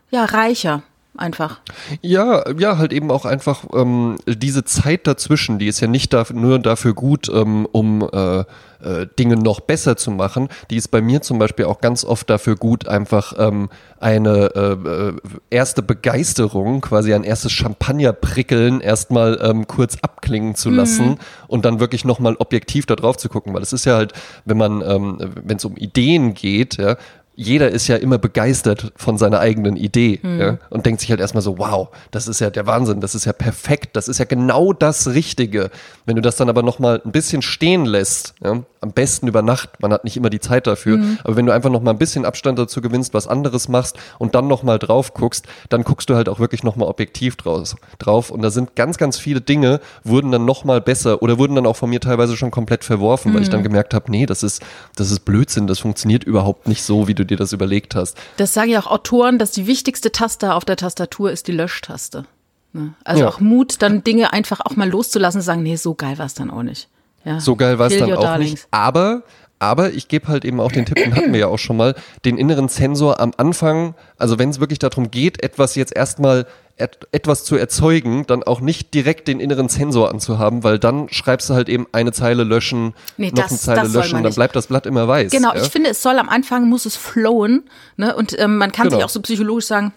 ja reicher einfach. Ja, ja, halt eben auch einfach ähm, diese Zeit dazwischen, die ist ja nicht dafür, nur dafür gut, ähm, um äh, äh, Dinge noch besser zu machen. Die ist bei mir zum Beispiel auch ganz oft dafür gut, einfach ähm, eine äh, äh, erste Begeisterung, quasi ein erstes Champagnerprickeln erstmal ähm, kurz abklingen zu lassen und dann wirklich nochmal objektiv da drauf zu gucken, weil es ist ja halt, wenn man, ähm, wenn es um Ideen geht, ja, jeder ist ja immer begeistert von seiner eigenen Idee ja, und denkt sich halt erstmal so, wow, das ist ja der Wahnsinn, das ist ja perfekt, das ist ja genau das Richtige. Wenn du das dann aber nochmal ein bisschen stehen lässt, ja, am besten über Nacht, man hat nicht immer die Zeit dafür, aber wenn du einfach nochmal ein bisschen Abstand dazu gewinnst, was anderes machst und dann nochmal drauf guckst, dann guckst du halt auch wirklich nochmal objektiv draus, drauf und da sind ganz, ganz viele Dinge, wurden dann nochmal besser oder wurden dann auch von mir teilweise schon komplett verworfen, weil ich dann gemerkt habe, nee, das ist, das ist Blödsinn, das funktioniert überhaupt nicht so, wie du dir das überlegt hast. Das sagen ja auch Autoren, dass die wichtigste Taste auf der Tastatur ist die Löschtaste. Ne? Also Ja. auch Mut, dann Dinge einfach auch mal loszulassen und sagen, nee, so geil war es dann auch nicht. Ja. So geil war es dann auch darlings. nicht. Aber Aber ich gebe halt eben auch den Tipp, den hatten wir ja auch schon mal, den inneren Sensor am Anfang, also wenn es wirklich darum geht, etwas jetzt erstmal et etwas zu erzeugen, dann auch nicht direkt den inneren Sensor anzuhaben, weil dann schreibst du halt eben eine Zeile löschen, Nee, noch das- eine Zeile löschen, dann bleibt das Blatt immer weiß. Genau, ja? ich finde, es soll am Anfang, muss es flowen. Ne? Und ähm, man kann Genau. sich auch so psychologisch sagen,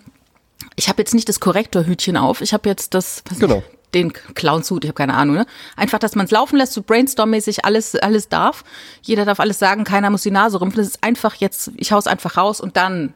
ich habe jetzt nicht das Korrektorhütchen auf, ich habe jetzt das, was Genau. Den Clownshut, ich habe keine Ahnung. Ne? Einfach, dass man es laufen lässt, so brainstorm-mäßig alles, alles darf. Jeder darf alles sagen, keiner muss die Nase rümpfen. Das ist einfach jetzt, ich hau's einfach raus und dann eine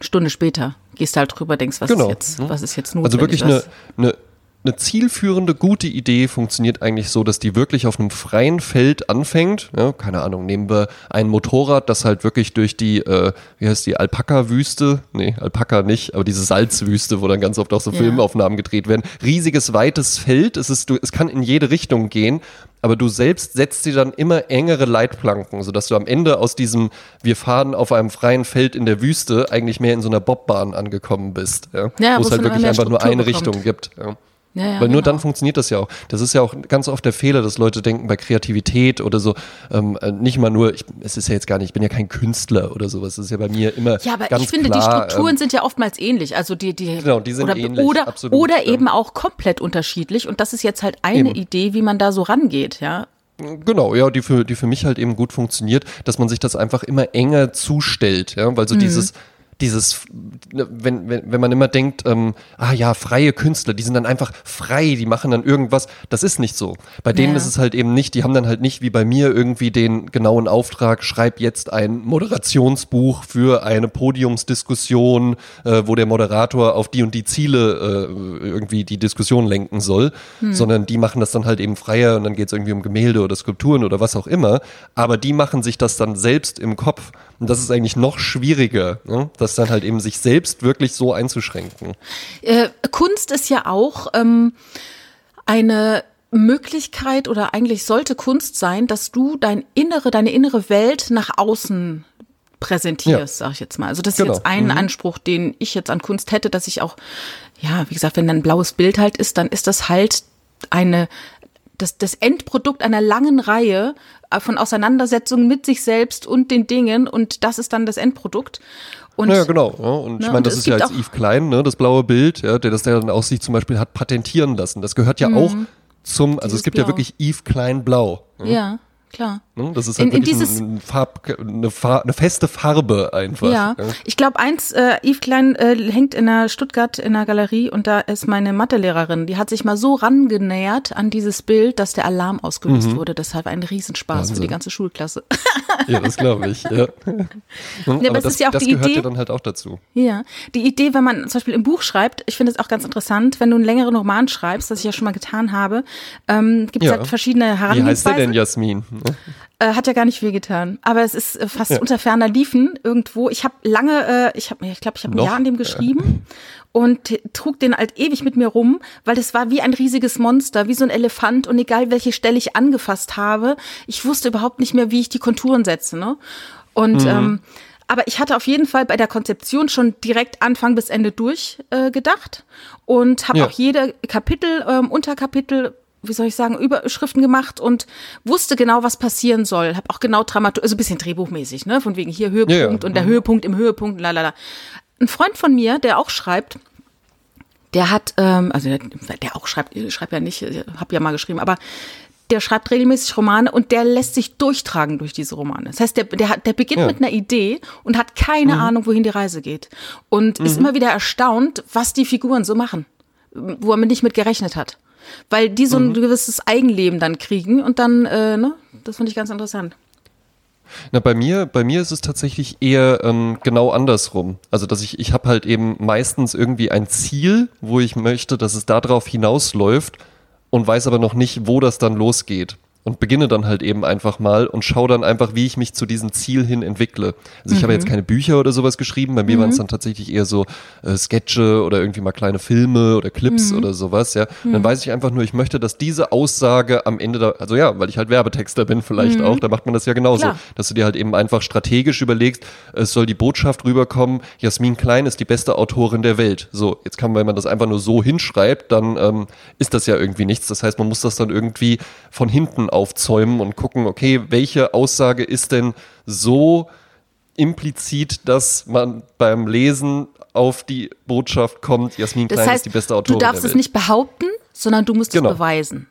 Stunde später gehst du halt drüber, denkst, was Genau. ist jetzt, was ist jetzt Also notwendig. wirklich eine, eine, eine zielführende, gute Idee funktioniert eigentlich so, dass die wirklich auf einem freien Feld anfängt. Ja, keine Ahnung, nehmen wir ein Motorrad, das halt wirklich durch die, äh, wie heißt die, Alpaka-Wüste? Nee, Alpaka nicht, aber diese Salzwüste, wo dann ganz oft auch so Ja. Filmaufnahmen gedreht werden. Riesiges, weites Feld, es, ist, du, es kann in jede Richtung gehen, aber du selbst setzt dir dann immer engere Leitplanken, sodass du am Ende aus diesem, wir fahren auf einem freien Feld in der Wüste, eigentlich mehr in so einer Bobbahn angekommen bist. Ja, Ja, wo es halt wirklich einfach nur Struktur eine bekommt. Richtung gibt. Ja. Ja, ja, Weil nur genau. dann funktioniert das ja auch. Das ist ja auch ganz oft der Fehler, dass Leute denken bei Kreativität oder so, ähm, äh, nicht mal nur, ich, es ist ja jetzt gar nicht, ich bin ja kein Künstler oder sowas, das ist ja bei mir immer Ja, aber ganz ich finde, klar, die Strukturen ähm, sind ja oftmals ähnlich. Also die, die, Genau, die sind oder, ähnlich, Oder, absolut, oder ja. eben auch komplett unterschiedlich. Und das ist jetzt halt eine Eben. Idee, wie man da so rangeht, ja. Genau, ja, die für, die für mich halt eben gut funktioniert, dass man sich das einfach immer enger zustellt, ja, weil so dieses, dieses, ne, wenn, wenn, wenn man immer denkt, ähm, ah ja, freie Künstler, die sind dann einfach frei, die machen dann irgendwas, das ist nicht so. Bei denen Ja. ist es halt eben nicht, die haben dann halt nicht wie bei mir irgendwie den genauen Auftrag, schreib jetzt ein Moderationsbuch für eine Podiumsdiskussion, äh, wo der Moderator auf die und die Ziele äh, irgendwie die Diskussion lenken soll, sondern die machen das dann halt eben freier und dann geht es irgendwie um Gemälde oder Skulpturen oder was auch immer, aber die machen sich das dann selbst im Kopf und das ist eigentlich noch schwieriger, ne? Das dann halt eben sich selbst wirklich so einzuschränken. Äh, Kunst ist ja auch ähm, eine Möglichkeit oder eigentlich sollte Kunst sein, dass du dein innere, deine innere Welt nach außen präsentierst, sag ich jetzt mal. Also das ist Genau. jetzt ein Anspruch, den ich jetzt an Kunst hätte, dass ich auch, ja, wie gesagt, wenn dann ein blaues Bild halt ist, dann ist das halt eine, das, das Endprodukt einer langen Reihe äh, von Auseinandersetzungen mit sich selbst und den Dingen und das ist dann das Endprodukt. Und Ja, genau. Ja, und ich Ne, meine, und das es ist ja gibt jetzt auch- Yves Klein, ne, das blaue Bild, ja, der das der dann aus sich zum Beispiel hat patentieren lassen. Das gehört ja auch zum, also es Mhm. Dieses gibt ja Blau. wirklich Yves Klein Blau. ja, klar. Ne? Das ist In- halt in wirklich dieses- ein, ein Farb, eine, Far eine feste Farbe einfach. Ja, ich glaube eins, äh, Yves Klein äh, hängt in der Stuttgart in der Galerie und da ist meine Mathelehrerin, die hat sich mal so rangenähert an dieses Bild, dass der Alarm ausgelöst wurde. Deshalb ein Riesenspaß für die Mhm. Wahnsinn. ganze Schulklasse. Ja, das glaube ich. Ja. Hm, aber es das, ist ja auch das die gehört Idee- ja dann halt auch dazu. ja, die Idee, wenn man zum Beispiel im Buch schreibt, ich finde es auch ganz interessant, wenn du einen längeren Roman schreibst, das ich ja schon mal getan habe, ähm, gibt es Ja. halt verschiedene Wie heißt der Herangehensweisen. denn, Jasmin? Äh, hat ja gar nicht viel getan. Aber es ist äh, fast unter ferner Liefen irgendwo. Ich habe lange, äh, ich habe, ich glaube, ich habe ein? Jahr an dem geschrieben und trug den halt ewig mit mir rum, weil das war wie ein riesiges Monster, wie so ein Elefant und egal welche Stelle ich angefasst habe, ich wusste überhaupt nicht mehr, wie ich die Konturen setze. Ne? Und ähm, aber ich hatte auf jeden Fall bei der Konzeption schon direkt Anfang bis Ende durchgedacht äh, gedacht und habe Ja. auch jede Kapitel, ähm, Unterkapitel, wie soll ich sagen, Überschriften gemacht und wusste genau, was passieren soll. Habe auch genau Dramatur, also ein bisschen drehbuchmäßig, ne? Von wegen hier Höhepunkt Ja, ja. und der Höhepunkt im Höhepunkt, lalala. Ein Freund von mir, der auch schreibt, der hat, ähm, also der, der auch schreibt, ich schreibt ja nicht, ich habe ja mal geschrieben, aber der schreibt regelmäßig Romane und der lässt sich durchtragen durch diese Romane. Das heißt, der, der, hat, der beginnt Ja. mit einer Idee und hat keine Ahnung, wohin die Reise geht. Und ist immer wieder erstaunt, was die Figuren so machen, wo er nicht mit gerechnet hat. Weil die so ein gewisses Eigenleben dann kriegen und dann, äh, ne, das finde ich ganz interessant. Na, bei mir, bei mir ist es tatsächlich eher ähm, genau andersrum. Also, dass ich, ich habe halt eben meistens irgendwie ein Ziel, wo ich möchte, dass es darauf hinausläuft und weiß aber noch nicht, wo das dann losgeht. Und beginne dann halt eben einfach mal und schaue dann einfach, wie ich mich zu diesem Ziel hin entwickle. Also ich habe jetzt keine Bücher oder sowas geschrieben, bei mir waren es dann tatsächlich eher so äh, Sketche oder irgendwie mal kleine Filme oder Clips oder sowas, ja. Und dann weiß ich einfach nur, ich möchte, dass diese Aussage am Ende da, also ja, weil ich halt Werbetexter bin vielleicht auch, da macht man das ja genauso Klar. dass du dir halt eben einfach strategisch überlegst, es soll die Botschaft rüberkommen, Jasmin Klein ist die beste Autorin der Welt. So, jetzt kann man, wenn man das einfach nur so hinschreibt, dann ähm, ist das ja irgendwie nichts. Das heißt, man muss das dann irgendwie von hinten aufzäumen und gucken, okay, welche Aussage ist denn so implizit, dass man beim Lesen auf die Botschaft kommt, Jasmin Klein Das heißt, ist die beste Autorin du darfst es nicht behaupten, sondern du musst Genau. es beweisen.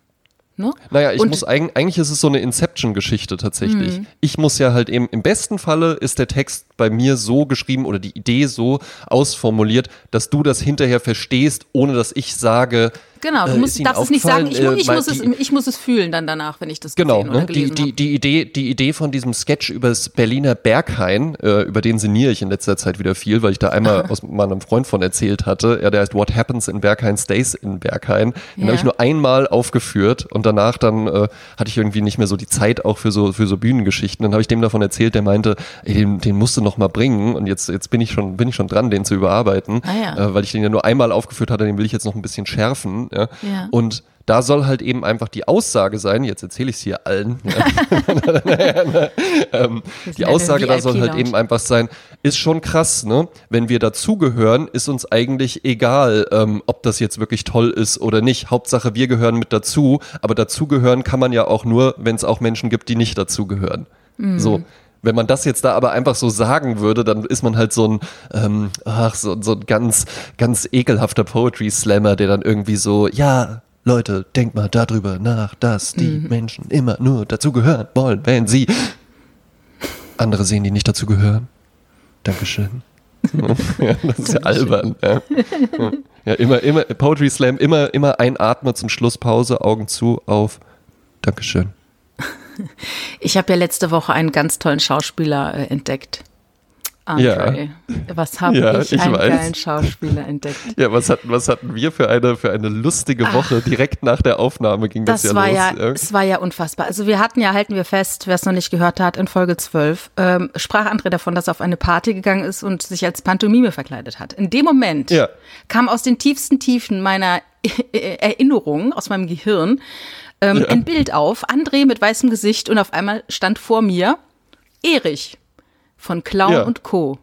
Ne? Naja, ich Und- muss eigentlich, eigentlich ist es so eine Inception-Geschichte tatsächlich. Mhm. Ich muss ja halt eben, im besten Falle ist der Text bei mir so geschrieben oder die Idee so ausformuliert, dass du das hinterher verstehst, ohne dass ich sage, Genau, du äh, musst, Ihnen darfst es nicht sagen, ich, ich, äh, muss weil es, die- ich muss es fühlen dann danach, wenn ich das Genau, ne? die, die, die, Idee, die Idee von diesem Sketch über das Berliner Berghain, äh, über den sinniere ich in letzter Zeit wieder viel, weil ich da einmal aus meinem Freund von erzählt hatte. Ja, der heißt What Happens in Berghain Stays in Berghain. Den Ja. habe ich nur einmal aufgeführt und danach dann äh, hatte ich irgendwie nicht mehr so die Zeit auch für so für so Bühnengeschichten. Dann habe ich dem davon erzählt, der meinte, ey, den, den musst du noch mal bringen und jetzt jetzt bin ich schon bin ich schon dran, den zu überarbeiten, Ah, ja. äh, weil ich den ja nur einmal aufgeführt hatte, den will ich jetzt noch ein bisschen schärfen. Ja? Ja. Und da soll halt eben einfach die Aussage sein, jetzt erzähle ich es hier allen, ähm, die Aussage da soll halt eben einfach sein, ist schon krass, ne? Wenn wir dazugehören, ist uns eigentlich egal, ähm, ob das jetzt wirklich toll ist oder nicht. Hauptsache, wir gehören mit dazu, aber dazugehören kann man ja auch nur, wenn es auch Menschen gibt, die nicht dazugehören. Mhm. So. Wenn man das jetzt da aber einfach so sagen würde, dann ist man halt so ein, ähm, ach, so, so ein ganz, ganz ekelhafter Poetry Slammer, der dann irgendwie so, ja, Leute, denkt mal darüber nach, dass die Mhm. Menschen immer nur dazugehören wollen, wenn sie andere sehen, die nicht dazugehören. Dankeschön. ja, das ist ja albern. Ja. ja, immer, immer, Poetry Slam, immer, immer einatmen zum Schluss, Pause, Augen zu, auf. Dankeschön. Ich habe ja letzte Woche einen ganz tollen Schauspieler äh, entdeckt. Andre. Was habe Ja, ich, ich einen weiß. geilen Schauspieler entdeckt. Ja, was hatten, was hatten wir für eine, für eine lustige Woche? Direkt nach der Aufnahme ging das, Das ja war los. ja, es war ja unfassbar. Also wir hatten ja, halten wir fest, wer es noch nicht gehört hat, in Folge 12, ähm, sprach André davon, dass er auf eine Party gegangen ist und sich als Pantomime verkleidet hat. In dem Moment Ja. kam aus den tiefsten Tiefen meiner Erinnerung, aus meinem Gehirn, ähm, Ja. ein Bild auf, André mit weißem Gesicht und auf einmal stand vor mir Erich von Clown Ja. und Co.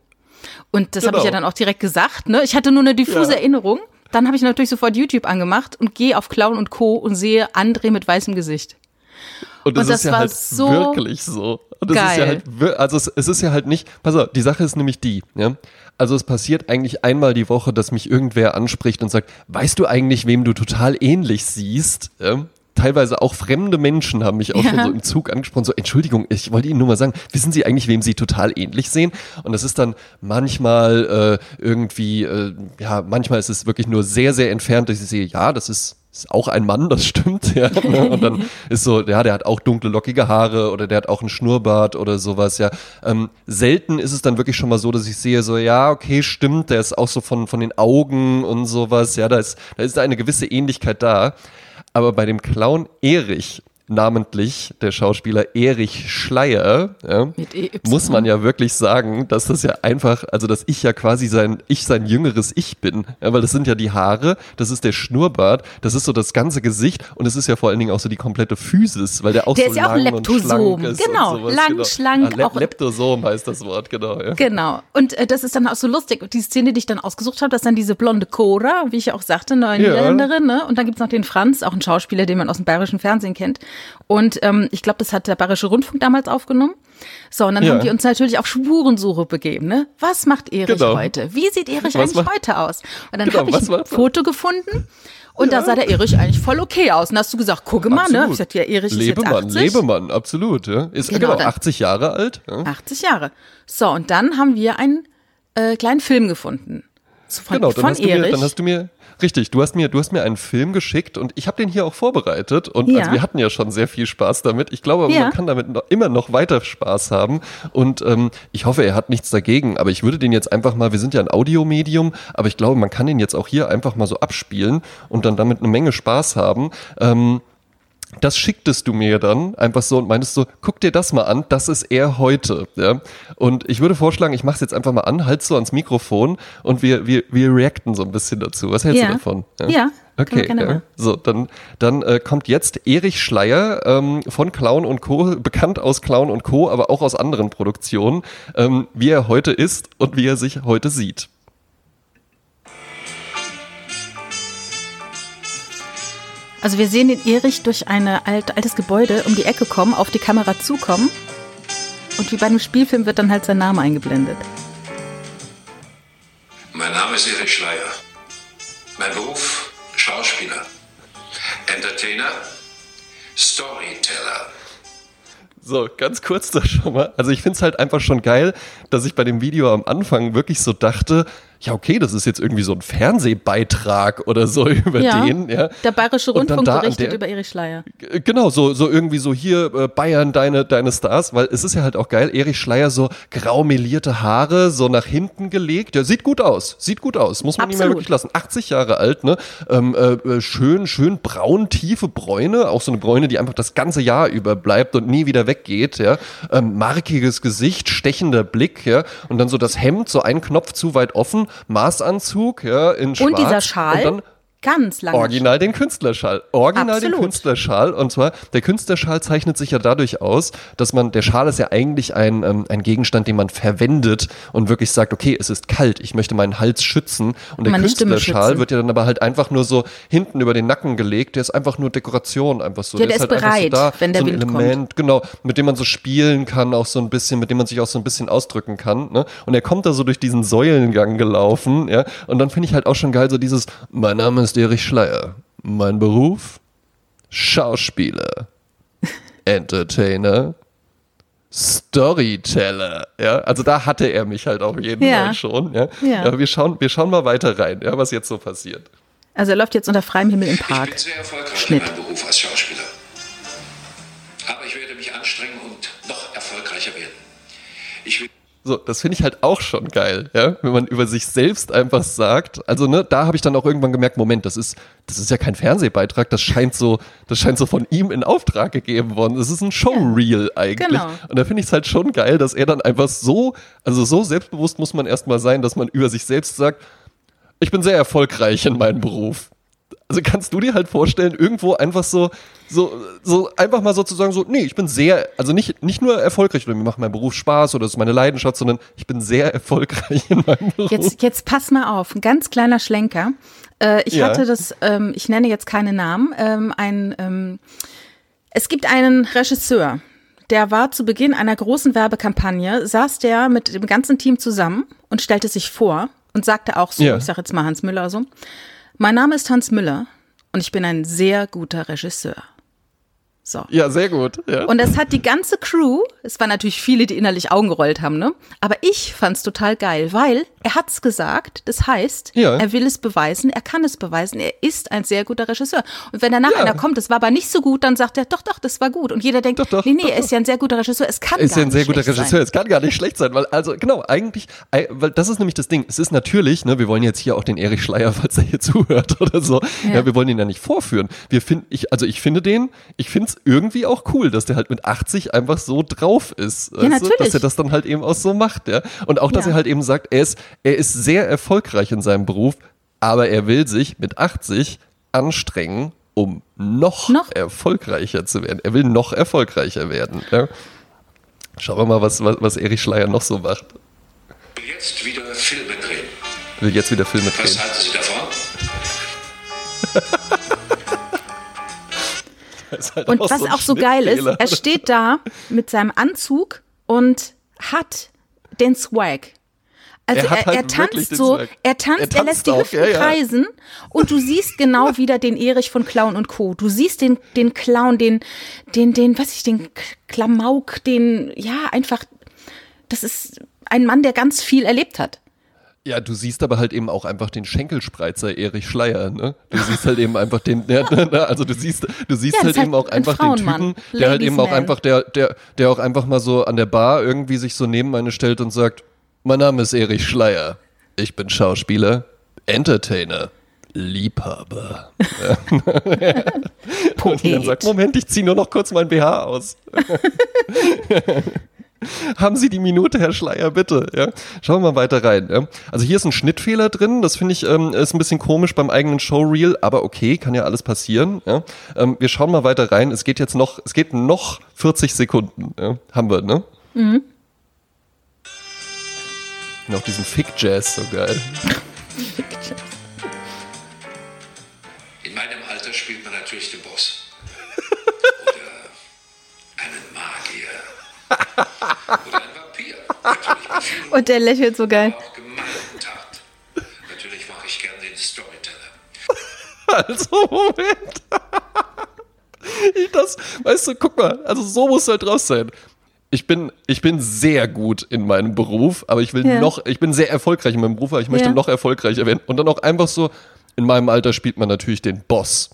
Und das habe ich Genau. ja dann auch direkt gesagt. Ne? Ich hatte nur eine diffuse Ja. Erinnerung. Dann habe ich natürlich sofort YouTube angemacht und gehe auf Clown und Co. und sehe André mit weißem Gesicht. Und das, Und ist das ja war halt so wirklich so. Und das ist ja geil. halt, also es, es ist ja halt nicht, pass auf, die Sache ist nämlich die, ja. Also es passiert eigentlich einmal die Woche, dass mich irgendwer anspricht und sagt, weißt du eigentlich, wem du total ähnlich siehst? Ja? Teilweise auch fremde Menschen haben mich auch Ja. schon so im Zug angesprochen, so, Entschuldigung, ich wollte Ihnen nur mal sagen, wissen Sie eigentlich, wem Sie total ähnlich sehen? Und das ist dann manchmal äh, irgendwie, äh, ja, manchmal ist es wirklich nur sehr, sehr entfernt, dass ich sehe, ja, das ist ist auch ein Mann, das stimmt, ja. ne? Und dann ist so, ja, der hat auch dunkle, lockige Haare oder der hat auch einen Schnurrbart oder sowas, ja. Ähm, selten ist es dann wirklich schon mal so, dass ich sehe, so, ja, okay, stimmt, der ist auch so von, von den Augen und sowas, ja, da ist, da ist eine gewisse Ähnlichkeit da. Aber bei dem Clown Erich, namentlich der Schauspieler Erich Schleier, ja, EY. muss man ja wirklich sagen, dass das ja einfach, also dass ich ja quasi sein, ich sein jüngeres Ich bin. Ja, weil das sind ja die Haare, das ist der Schnurrbart, das ist so das ganze Gesicht und es ist ja vor allen Dingen auch so die komplette Physis, weil der auch Der so ist ja auch lang Leptosom. Genau, sowas, lang, genau. schlank, Ah, Le auch- Leptosom heißt das Wort, genau. Ja. Genau. Und äh, das ist dann auch so lustig. Und die Szene, die ich dann ausgesucht habe, das ist dann diese blonde Cora, wie ich auch sagte, eine. Niederländerin. Ne? Und dann gibt's noch den Franz, auch ein Schauspieler, den man aus dem bayerischen Fernsehen kennt. Und ähm, ich glaube, das hat der Bayerische Rundfunk damals aufgenommen. So, und dann Ja. haben wir uns natürlich auf Spurensuche begeben. Ne? Was macht Erich Genau. heute? Wie sieht Erich Was eigentlich heute aus? Und dann Genau, habe ich ein? Foto gefunden. Und da sah der Erich eigentlich voll okay aus. Und hast du gesagt, gucke mal, ne? Ich sagte, ja, Erich ist jetzt Lebemann, 80. Lebemann, absolut. Ja. Ist Genau, genau, dann- 80 Jahre alt. Ja. 80 Jahre. So, und dann haben wir einen äh, kleinen Film gefunden. So Von, Genau, dann von hast, du mir, Erich. dann hast du mir, richtig, du hast mir, du hast mir einen Film geschickt und ich habe den hier auch vorbereitet und Ja. also wir hatten ja schon sehr viel Spaß damit. Ich glaube, aber Ja. man kann damit noch, immer noch weiter Spaß haben und ähm, ich hoffe, er hat nichts dagegen, aber ich würde den jetzt einfach mal, wir sind ja ein Audiomedium, aber ich glaube, man kann den jetzt auch hier einfach mal so abspielen und dann damit eine Menge Spaß haben. Ähm, das schicktest du mir dann einfach so und meintest so, guck dir das mal an, das ist er heute. Ja? Und ich würde vorschlagen, ich mache es jetzt einfach mal an, halt so ans Mikrofon und wir, wir, wir reacten so ein bisschen dazu. Was hältst Ja. du davon? Ja, wir Okay, ja. so, dann, dann äh, kommt jetzt Erich Schleier ähm, von Clown und Co., bekannt aus Clown und Co., aber auch aus anderen Produktionen, ähm, wie er heute ist und wie er sich heute sieht. Also wir sehen den Erich durch ein alt, altes Gebäude um die Ecke kommen, auf die Kamera zukommen. Und wie bei einem Spielfilm wird dann halt sein Name eingeblendet. Mein Name ist Erich Schleier. Mein Beruf Schauspieler, Entertainer, Storyteller. So, ganz kurz da schon mal. Also ich finde es halt einfach schon geil, dass ich bei dem Video am Anfang wirklich so dachte, ja, okay, das ist jetzt irgendwie so ein Fernsehbeitrag oder so über Ja, den. Ja. Der Bayerische Rundfunk da berichtet der- über Erich Schleier. Genau, so, so irgendwie so hier äh, Bayern, deine, deine Stars, weil es ist ja halt auch geil, Erich Schleier so grau melierte Haare, so nach hinten gelegt, ja, sieht gut aus, sieht gut aus, muss man ihm ja Absolut. wirklich lassen. 80 Jahre alt, ne, ähm, äh, äh, schön, schön braun, tiefe Bräune, auch so eine Bräune, die einfach das ganze Jahr über bleibt und nie wieder weggeht, ja, ähm, markiges Gesicht, stechender Blick, ja, und dann so das Hemd, so ein Knopf zu weit offen, Maßanzug, ja, in schwarz. Und dieser Schal, Und dann ganz lang. Original den Künstlerschal. Original den Absolut. Künstlerschal. Und zwar, der Künstlerschal zeichnet sich ja dadurch aus, dass man, der Schal ist ja eigentlich ein, ähm, ein Gegenstand, den man verwendet und wirklich sagt, okay, es ist kalt, ich möchte meinen Hals schützen. Und der Meine Künstlerschal wird ja dann aber halt einfach nur so hinten über den Nacken gelegt. Der ist einfach nur Dekoration, einfach so. Ja, der ist halt bereit, so da, wenn der so ein Wind kommt. Element, genau, mit dem man so spielen kann, auch so ein bisschen, mit dem man sich auch so ein bisschen ausdrücken kann. Ne? Und er kommt da so durch diesen Säulengang gelaufen, ja. Und dann finde ich halt auch schon geil, so dieses, mein Name ist Erich Schleier. Mein Beruf? Schauspieler. Entertainer. Storyteller, ja, also da hatte er mich halt auf jeden Ja. Fall schon, ja. Ja. Aber wir schauen, wir schauen mal weiter rein, ja, was jetzt so passiert. Also er läuft jetzt unter freiem Himmel im Ich Park. bin sehr erfolgreich Schnitt. in meinem Beruf als Schauspieler. Aber ich werde mich anstrengen und noch erfolgreicher werden. Ich will So, das finde ich halt auch schon geil, ja, wenn man über sich selbst einfach sagt. Also, ne, da habe ich dann auch irgendwann gemerkt, Moment, das ist, das ist ja kein Fernsehbeitrag, das scheint so, das scheint so von ihm in Auftrag gegeben worden. Das ist ein Showreel eigentlich. Genau. Und da finde ich es halt schon geil, dass er dann einfach so, also so selbstbewusst muss man erstmal sein, dass man über sich selbst sagt, ich bin sehr erfolgreich in meinem Beruf. Also kannst du dir halt vorstellen, irgendwo einfach so, so, so einfach mal sozusagen so, nee, ich bin sehr, also nicht, nicht nur erfolgreich oder mir macht mein Beruf Spaß oder das ist meine Leidenschaft, sondern ich bin sehr erfolgreich in meinem Beruf. Jetzt, jetzt pass mal auf, ein ganz kleiner Schlenker. Äh, ich Ja. hatte das, ähm, ich nenne jetzt keine Namen, ähm, ein, ähm, es gibt einen Regisseur, der war zu Beginn einer großen Werbekampagne, saß der mit dem ganzen Team zusammen und stellte sich vor und sagte auch so, Ja. ich sage jetzt mal Hans Müller so, mein Name ist Hans Müller und ich bin ein sehr guter Regisseur. So. ja, sehr gut. Ja. Und das hat die ganze Crew, es waren natürlich viele, die innerlich Augen gerollt haben, ne? Aber ich fand's total geil, weil er hat's gesagt, das heißt, Ja. er will es beweisen, er kann es beweisen, er ist ein sehr guter Regisseur. Und wenn danach Ja. einer kommt, das war aber nicht so gut, dann sagt er, doch, doch, das war gut. Und jeder denkt, Doch, doch, nee, nee, doch, er ist ja ein sehr guter Regisseur, es kann ist gar ja ein sehr nicht guter schlecht Regisseur. Sein. Es kann gar nicht schlecht sein, weil, also genau, eigentlich, ei- weil das ist nämlich das Ding. Es ist natürlich, ne, wir wollen jetzt hier auch den Erich Schleier, falls er hier zuhört oder so. Ja, Ja. wir wollen ihn ja nicht vorführen. Wir finden, ich, also ich finde den, ich finde es irgendwie auch cool, dass der halt mit 80 einfach so drauf ist. du? natürlich. Dass er das dann halt eben auch so macht, ja. Und auch, dass Ja. er halt eben sagt, er ist, er ist sehr erfolgreich in seinem Beruf, aber er will sich mit 80 anstrengen, um noch, Noch? erfolgreicher zu werden. Er will noch erfolgreicher werden. Ja. Schauen wir mal, was, was, was Erich Schleier noch so macht. will jetzt wieder Filme drehen. Will jetzt wieder Filme drehen. Was halten Sie davon? Halt Und auch was so auch so geil ist, er steht da mit seinem Anzug und hat den Swag. Also Er er, halt er tanzt so, er tanzt, Er er, tanzt lässt die Hüften ja, ja. kreisen und du siehst genau wieder den Erich von Clown und Co. Du siehst den, den Clown, den, den, den, was ich, den Klamauk, den, ja, einfach, das ist ein Mann, der ganz viel erlebt hat. Ja, du siehst aber halt eben auch einfach den Schenkelspreizer Erich Schleier, ne? Du siehst halt eben einfach den, ja, ne, also du siehst, du siehst Ja, halt ist eben halt auch ein einfach den. Typen, der halt Ladies eben auch man. einfach, der, der, der auch einfach mal so an der Bar irgendwie sich so neben eine stellt und sagt, mein Name ist Erich Schleier, ich bin Schauspieler, Entertainer, Liebhaber. Und dann sagt, Moment, ich ziehe nur noch kurz mein BH aus. Haben Sie die Minute, Herr Schleier, bitte. Ja? Schauen wir mal weiter rein. Ja? Also hier ist ein Schnittfehler drin, das finde ich ähm, ist ein bisschen komisch beim eigenen Showreel, aber okay, kann ja alles passieren. Ja? Ähm, wir schauen mal weiter rein. Es geht jetzt noch, es geht noch 40 Sekunden. Ja? Haben wir, ne? Mhm. Noch diesen Fick-Jazz, so geil. In meinem Alter spielt man natürlich natürlich den Boss. Oder einen Vampir. Und der lächelt so geil. Natürlich mache ich gern den Storyteller. Also, Moment. Ich das, weißt du, guck mal, also so muss es halt draus sein. Ich bin, ich bin sehr gut in meinem Beruf, aber ich will Ja. noch, ich bin sehr erfolgreich in meinem Beruf, aber ich möchte Ja. noch erfolgreicher werden. Und dann auch einfach so, in meinem Alter spielt man natürlich den Boss.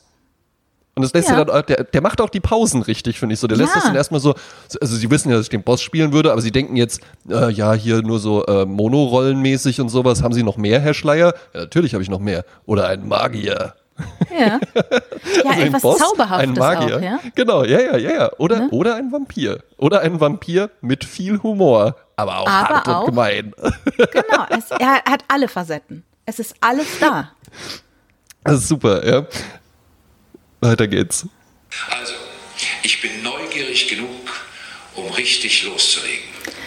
Und das lässt Ja. ja. dann, der, der macht auch die Pausen richtig, finde ich so. Der lässt Ja. das dann erstmal so, also sie wissen ja, dass ich den Boss spielen würde, aber sie denken jetzt, äh, ja, hier nur so äh, Monorollenmäßig und sowas. Haben sie noch mehr, Herr Schleier? Ja, natürlich habe ich noch mehr. Oder ein Magier. Ja. Ja, Also etwas Boss, Zauberhaftes ein Magier. auch, ja. Genau, ja, ja, ja, ja. Oder, Ne? oder ein Vampir. Oder ein Vampir mit viel Humor, aber auch Aber hart auch- und gemein. Genau, es, er hat alle Facetten. Es ist alles da. Das ist super, ja. Weiter geht's. Also, ich bin neugierig genug, um richtig loszulegen.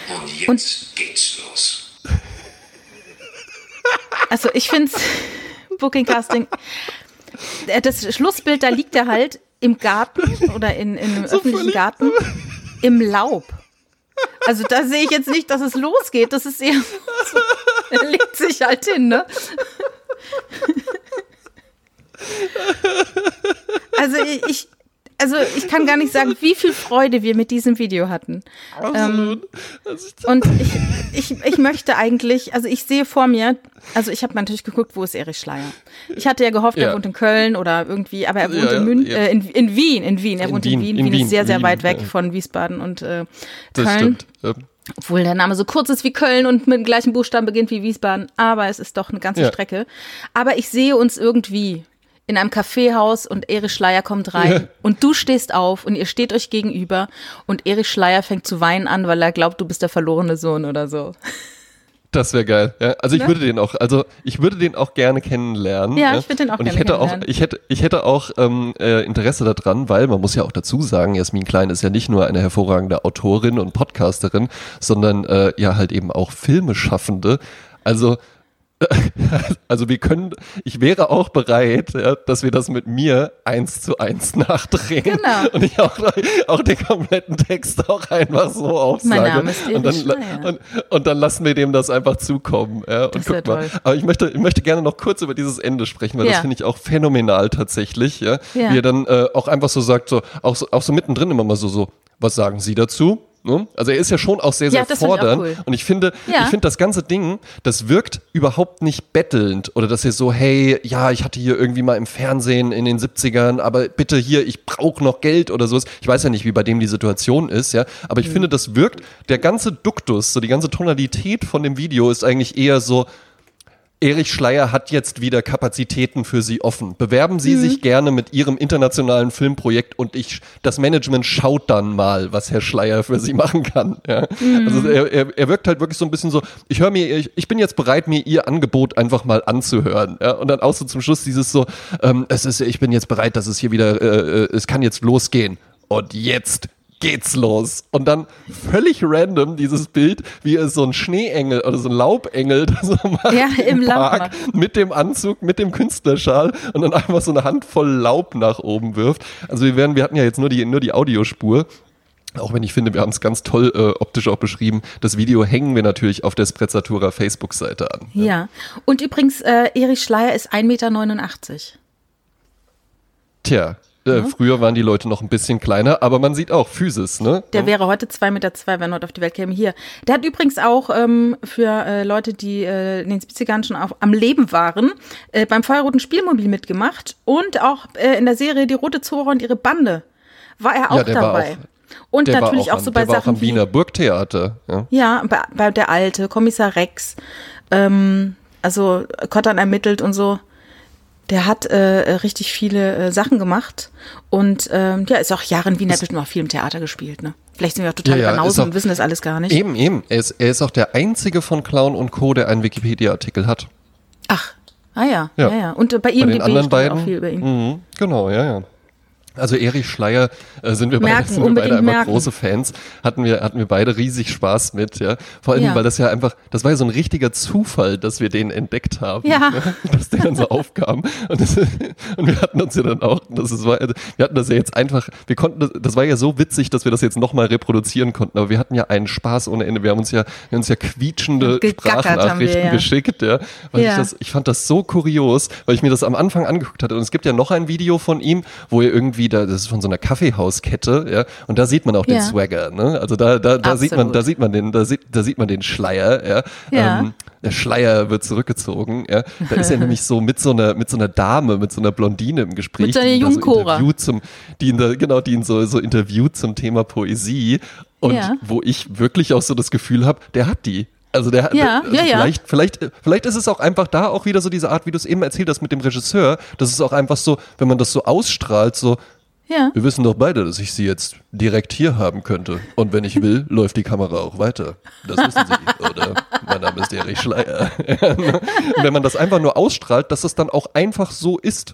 Und jetzt Und- geht's los. Also ich finde Booking Casting, äh, das Schlussbild, da liegt er halt im Garten oder in, in einem öffentlichen völlig- Garten im Laub. Also da sehe ich jetzt nicht, dass es losgeht. Das ist eher so, er legt sich halt hin, ne? Also ich, also ich kann gar nicht sagen, wie viel Freude wir mit diesem Video hatten. Absolut. Das ist- Und ich, ich, ich möchte eigentlich, also ich sehe vor mir, also ich habe natürlich geguckt, wo ist Erich Schleier. Ich hatte ja gehofft, er Ja. wohnt in Köln oder irgendwie, aber er wohnt Ja, in, Mün ja. äh, in, in Wien, in Wien. Er In wohnt Wien, in Wien. Wien, Wien, ist sehr, sehr Wien, weit weg von Wiesbaden und äh, Köln. Obwohl der Name so kurz ist wie Köln und mit dem gleichen Buchstaben beginnt wie Wiesbaden, aber es ist doch eine ganze. Strecke. Aber ich sehe uns irgendwie in einem Kaffeehaus und Erich Schleier kommt rein Ja. und du stehst auf und ihr steht euch gegenüber und Erich Schleier fängt zu weinen an, weil er glaubt, du bist der verlorene Sohn oder so. Das wäre geil. Ja, also ich würde den auch, also ich würde den auch gerne kennenlernen. Ne? Ja, ich würde den auch Und ich gerne hätte auch, kennenlernen. ich hätte, ich hätte auch ähm, äh, Interesse daran, weil man muss ja auch dazu sagen, Jasmin Klein ist ja nicht nur eine hervorragende Autorin und Podcasterin, sondern äh, ja halt eben auch Filmeschaffende. Also also wir können, ich wäre auch bereit, ja, dass wir das mit mir eins zu eins nachdrehen. Genau. Und ich auch, auch den kompletten Text auch einfach so aufsage. Mein Name ist und, dann, und, und dann lassen wir dem das einfach zukommen. Ja, und Das guck mal. toll. Aber ich möchte, ich möchte gerne noch kurz über dieses Ende sprechen, weil das Ja. finde ich auch phänomenal tatsächlich. Ja? Ja. Wie er dann äh, auch einfach so sagt, so auch, so, auch so mittendrin immer mal so, so, was sagen Sie dazu? Ne? Also er ist ja schon auch sehr, sehr Ja, fordernd. cool. Und ich finde, Ja. ich finde das ganze Ding, das wirkt überhaupt nicht bettelnd oder dass er so, hey, ja, ich hatte hier irgendwie mal im Fernsehen in den 70ern, aber bitte hier, ich brauche noch Geld oder sowas. Ich weiß ja nicht, wie bei dem die Situation ist, ja, aber Mhm. ich finde, das wirkt, der ganze Duktus, so die ganze Tonalität von dem Video ist eigentlich eher so, Erich Schleier hat jetzt wieder Kapazitäten für Sie offen. Bewerben Sie sich gerne mit Ihrem internationalen Filmprojekt und ich, das Management schaut dann mal, was Herr Schleier für Sie machen kann. Ja? Also er, er, er wirkt halt wirklich so ein bisschen so, ich höre mir, ich, ich bin jetzt bereit, mir Ihr Angebot einfach mal anzuhören. Ja? Und dann auch so zum Schluss dieses so, ähm, es ist, ich bin jetzt bereit, dass es hier wieder, äh, äh, es kann jetzt losgehen. Und jetzt geht's los. Und dann völlig random dieses Bild, wie es so ein Schneeengel oder so ein Laubengel da so macht Ja, im Laub Park mit dem Anzug, mit dem Künstlerschal und dann einfach so eine Handvoll Laub nach oben wirft. Also wir werden, wir hatten ja jetzt nur die, nur die Audiospur. Auch wenn ich finde, wir haben es ganz toll äh, optisch auch beschrieben. Das Video hängen wir natürlich auf der Sprezzatura Facebook-Seite an. Ja. Und übrigens, äh, Erich Schleier ist 1,89 Meter. Tja, äh, früher waren die Leute noch ein bisschen kleiner, aber man sieht auch Physis, ne? Der wäre heute 2,2 Meter, zwei, wenn er heute auf die Welt käme. Hier. Der hat übrigens auch ähm, für äh, Leute, die äh, in den 70ern schon auf, am Leben waren, äh, beim Feuerroten Spielmobil mitgemacht und auch äh, in der Serie Die Rote Zora und ihre Bande war er auch Ja, dabei. auch- und natürlich auch, auch, so am, bei der war auch Sachen am wie Wiener Burgtheater. Ja. Ja, bei, bei der Alte, Kommissar Rex, ähm, also Kottern ermittelt und so. Der hat äh, richtig viele äh, Sachen gemacht und ähm, ja, ist auch Jahre in Wien, hat bestimmt auch viel im Theater gespielt. Ne? Vielleicht sind wir auch total Ja, ja, auch- und wissen das alles gar nicht. Eben, eben. Er ist, er ist auch der einzige von Clown und Co., der einen Wikipedia-Artikel hat. Ach, ah ja, ja, Ja. ja. Und äh, bei Bei IMDb den anderen beiden. auch viel über ihn. Mhm, genau, ja, ja. Also Erich Schleier äh, sind wir beide, Merken, sind wir beide einfach merken. große Fans. Hatten wir, hatten wir beide riesig Spaß mit, ja. Vor allem, Ja. weil das ja einfach, das war ja so ein richtiger Zufall, dass wir den entdeckt haben. Ja. ne? Dass der dann so aufkam. Und, das, und wir hatten uns ja dann auch, das ist, wir hatten das ja jetzt einfach, wir konnten das, das war ja so witzig, dass wir das jetzt nochmal reproduzieren konnten. Aber wir hatten ja einen Spaß ohne Ende. Wir haben uns ja, wir haben uns ja quietschende Gegackert haben wir, Sprachnachrichten ja. geschickt, ja. Weil Ja. ich das, ich fand das so kurios, weil ich mir das am Anfang angeguckt hatte. Und es gibt ja noch ein Video von ihm, wo er irgendwie, da, das ist von so einer Kaffeehauskette, ja, und da sieht man auch den Ja. Swagger, ne? Also da, da, da sieht man, da sieht man den, da sieht, da sieht man den Schleier, ja. Ja. Ähm, der Schleier wird zurückgezogen, ja. Da ist er nämlich so mit so einer, mit so einer Dame, mit so einer Blondine im Gespräch. Mit so einer die ihn da jungen Cora. interviewt zum, die ihn da, genau, die ihn so, so interviewt zum Thema Poesie. Und Ja. wo ich wirklich auch so das Gefühl habe, der hat die. Also der Ja, also ja, ja. vielleicht, vielleicht, vielleicht ist es auch einfach da auch wieder so diese Art, wie du es eben erzählt hast mit dem Regisseur. Das ist auch einfach so, wenn man das so ausstrahlt, so, Ja. wir wissen doch beide, dass ich sie jetzt direkt hier haben könnte. Und wenn ich will, läuft die Kamera auch weiter. Das wissen Sie, oder? Mein Name ist Erich Schleier. Wenn man das einfach nur ausstrahlt, dass das dann auch einfach so ist.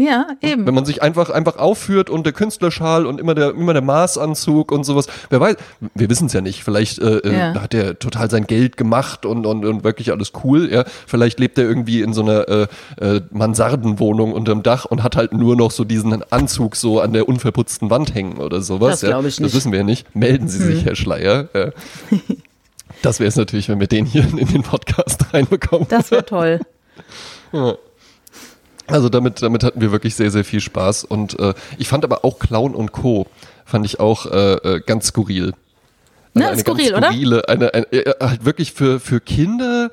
Ja, eben. Wenn man sich einfach, einfach aufführt und der Künstlerschal und immer der, immer der Maßanzug und sowas. Wer weiß, wir wissen es ja nicht. Vielleicht äh, äh, Ja. hat er total sein Geld gemacht und, und, und wirklich alles cool. Ja. Vielleicht lebt er irgendwie in so einer äh, äh, Mansardenwohnung unterm Dach und hat halt nur noch so diesen Anzug so an der unverputzten Wand hängen oder sowas. Das ja. glaub ich Das nicht. wissen wir ja nicht. Melden Sie sich, Herr Schleier. Ja. Das wäre es natürlich, wenn wir den hier in den Podcast reinbekommen. Das wäre toll. Also damit, damit hatten wir wirklich sehr, sehr viel Spaß. Und äh, ich fand aber auch Clown und Co. fand ich auch äh, äh, ganz skurril. Ne, eine skurril, ganz oder? skurrile, Eine, eine, äh, halt wirklich für, für Kinder äh,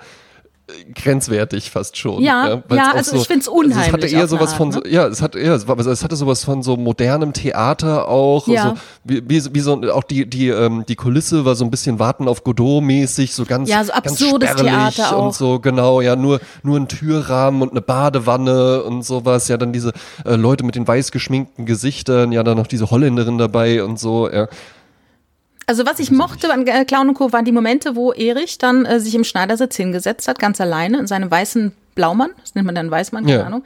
grenzwertig fast schon. Ja, ja, auch also ich find's Also es hatte unheimlich eher sowas Art, von, ne? so, ja, es hatte, ja, es, war, es hatte sowas von so modernem Theater auch. Ja. So, wie, wie, wie so, auch die, die, ähm, die Kulisse war so ein bisschen Warten auf Godot mäßig, so ganz, Ja, so ganz absurdes sperrig Theater und auch. so, genau, ja, nur, nur ein Türrahmen und eine Badewanne und sowas, ja, dann diese äh, Leute mit den weiß geschminkten Gesichtern, ja, dann noch diese Holländerin dabei und so, ja. Also was ich mochte an äh, Clown und Co. waren die Momente, wo Erich dann äh, sich im Schneidersitz hingesetzt hat, ganz alleine in seinem weißen Blaumann, das nennt man dann Weißmann, keine Ja. Ahnung,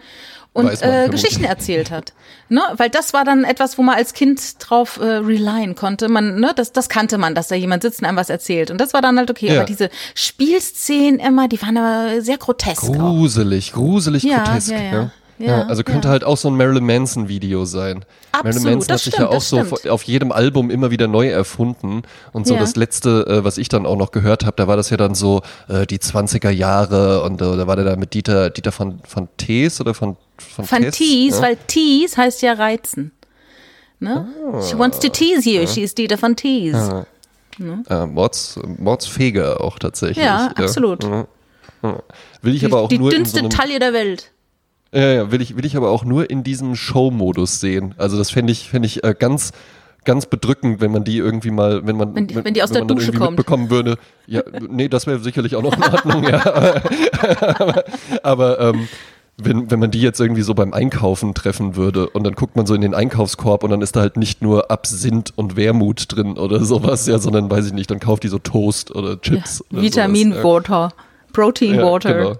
und Weißmann, äh. Geschichten erzählt hat. Ne? Weil das war dann etwas, wo man als Kind drauf äh, relyen konnte. Man, ne? das, das kannte man, dass da jemand sitzt und einem was erzählt. Und das war dann halt okay. Ja. Aber diese Spielszenen immer, die waren aber sehr grotesk auch. Gruselig, gruselig Ja, grotesk. ja, Ja, ja. ja. Ja, also könnte ja. halt auch so ein Marilyn Manson Video sein. Marilyn Absolut, Manson das hat sich stimmt, ja auch so stimmt. auf jedem Album immer wieder neu erfunden. Und so Ja. das letzte, äh, was ich dann auch noch gehört habe, da war das ja dann so äh, die 20er Jahre und äh, da war der da mit Dieter, Dieter von, von Tees oder von, von, Von Tess, Tease, ja? weil Tease heißt ja reizen. Ne? She wants to tease you, she's Dieter von Tease. Äh, Mords, Mordsfeger auch tatsächlich. Ja, absolut. Ja. Ja. Will ich Die, aber auch die nur in dünnste so einem, Taille der Welt. Ja, ja, will ich, will ich aber auch nur in diesem Show-Modus sehen. Also das fände ich, fände ich äh, ganz, ganz bedrückend, wenn man die irgendwie mal, wenn man, Wenn die- wenn die aus der man dann Dusche kommt. mitbekommen würde. Ja, nee, das wäre sicherlich auch noch in Ordnung, ja. Aber, aber ähm, wenn, wenn man die jetzt irgendwie so beim Einkaufen treffen würde und dann guckt man so in den Einkaufskorb und dann ist da halt nicht nur Absinth und Wermut drin oder sowas, ja, sondern weiß ich nicht, dann kauft die so Toast oder Chips. oder sowas, ja. Vitaminwater, Proteinwater. Ja, genau.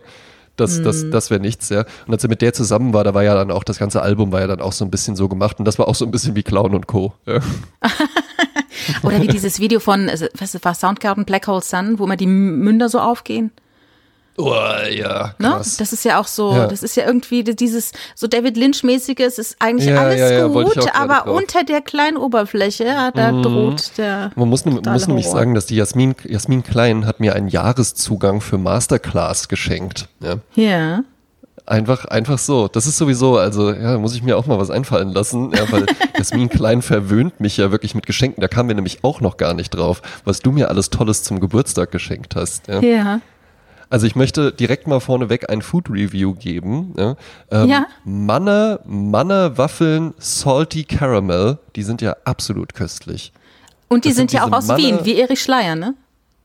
Das, das, Mhm. das wäre nichts, ja. Und als er mit der zusammen war, da war ja dann auch das ganze Album war ja dann auch so ein bisschen so gemacht und das war auch so ein bisschen wie Clown und Co. Ja. Oder wie dieses Video von, was war Soundgarden Black Hole Sun, wo immer die Münder so aufgehen. Oh, ja, Ne? krass. Das ist ja auch so, Ja. das ist ja irgendwie dieses so David Lynch-mäßige, es ist eigentlich Ja, alles ja, gut, aber drauf. Mhm. unter der kleinen Oberfläche, da droht der. Man muss, muss nämlich sagen, dass die Jasmin, Jasmin Klein hat mir einen Jahreszugang für Masterclass geschenkt. Ja. Ja. Einfach, einfach so. Das ist sowieso, also ja, muss ich mir auch mal was einfallen lassen, ja, weil Jasmin Klein verwöhnt mich ja wirklich mit Geschenken. Da kamen wir nämlich auch noch gar nicht drauf, was du mir alles Tolles zum Geburtstag geschenkt hast. Ja. Ja. Also ich möchte direkt mal vorneweg ein Food Review geben. Ja. Ähm, Ja. Manna, Manna Waffeln Salty Caramel, die sind ja absolut köstlich. Und die sind sind ja auch aus Manne- Wien, wie Erich Schleier, ne?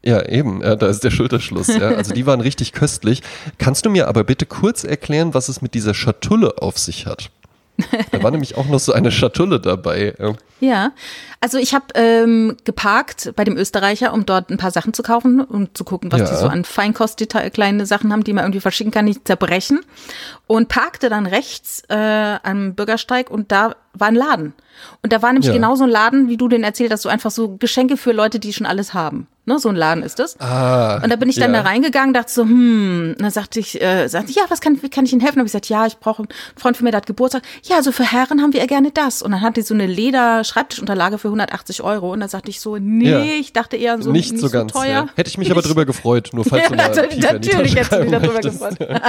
Ja, eben, ja, da ist der Schulterschluss. Ja. Also die waren richtig köstlich. Kannst du mir aber bitte kurz erklären, was es mit dieser Schatulle auf sich hat? Da war nämlich auch noch so eine Schatulle dabei. Ja. Also ich habe ähm, geparkt bei dem Österreicher, um dort ein paar Sachen zu kaufen und zu gucken, was Ja. die so an Feinkost kleine Sachen haben, die man irgendwie verschicken kann, nicht zerbrechen. Und parkte dann rechts äh, am Bürgersteig und da war ein Laden. Und da war nämlich Ja. genau so ein Laden, wie du den erzählt hast, so einfach so Geschenke für Leute, die schon alles haben. Ne, so ein Laden ist das. Ah, Und da bin ich dann ja. da reingegangen, dachte so, hm, und dann sagte ich, äh, sagte ich, ja, was kann, wie kann ich Ihnen helfen? Habe ich gesagt, ja, ich brauche einen Freund von mir, der hat Geburtstag. Ja, also für Herren haben wir eher gerne das. Und dann hat die so eine Leder-Schreibtischunterlage für 180 Euro. Und dann sagte ich so, nee, Ja. ich dachte eher so nicht, so ganz. teuer. Ja. Hätte ich mich aber drüber gefreut, nur falls du mal Ja, in die natürlich Tasche hättest du greifen darüber gefreut.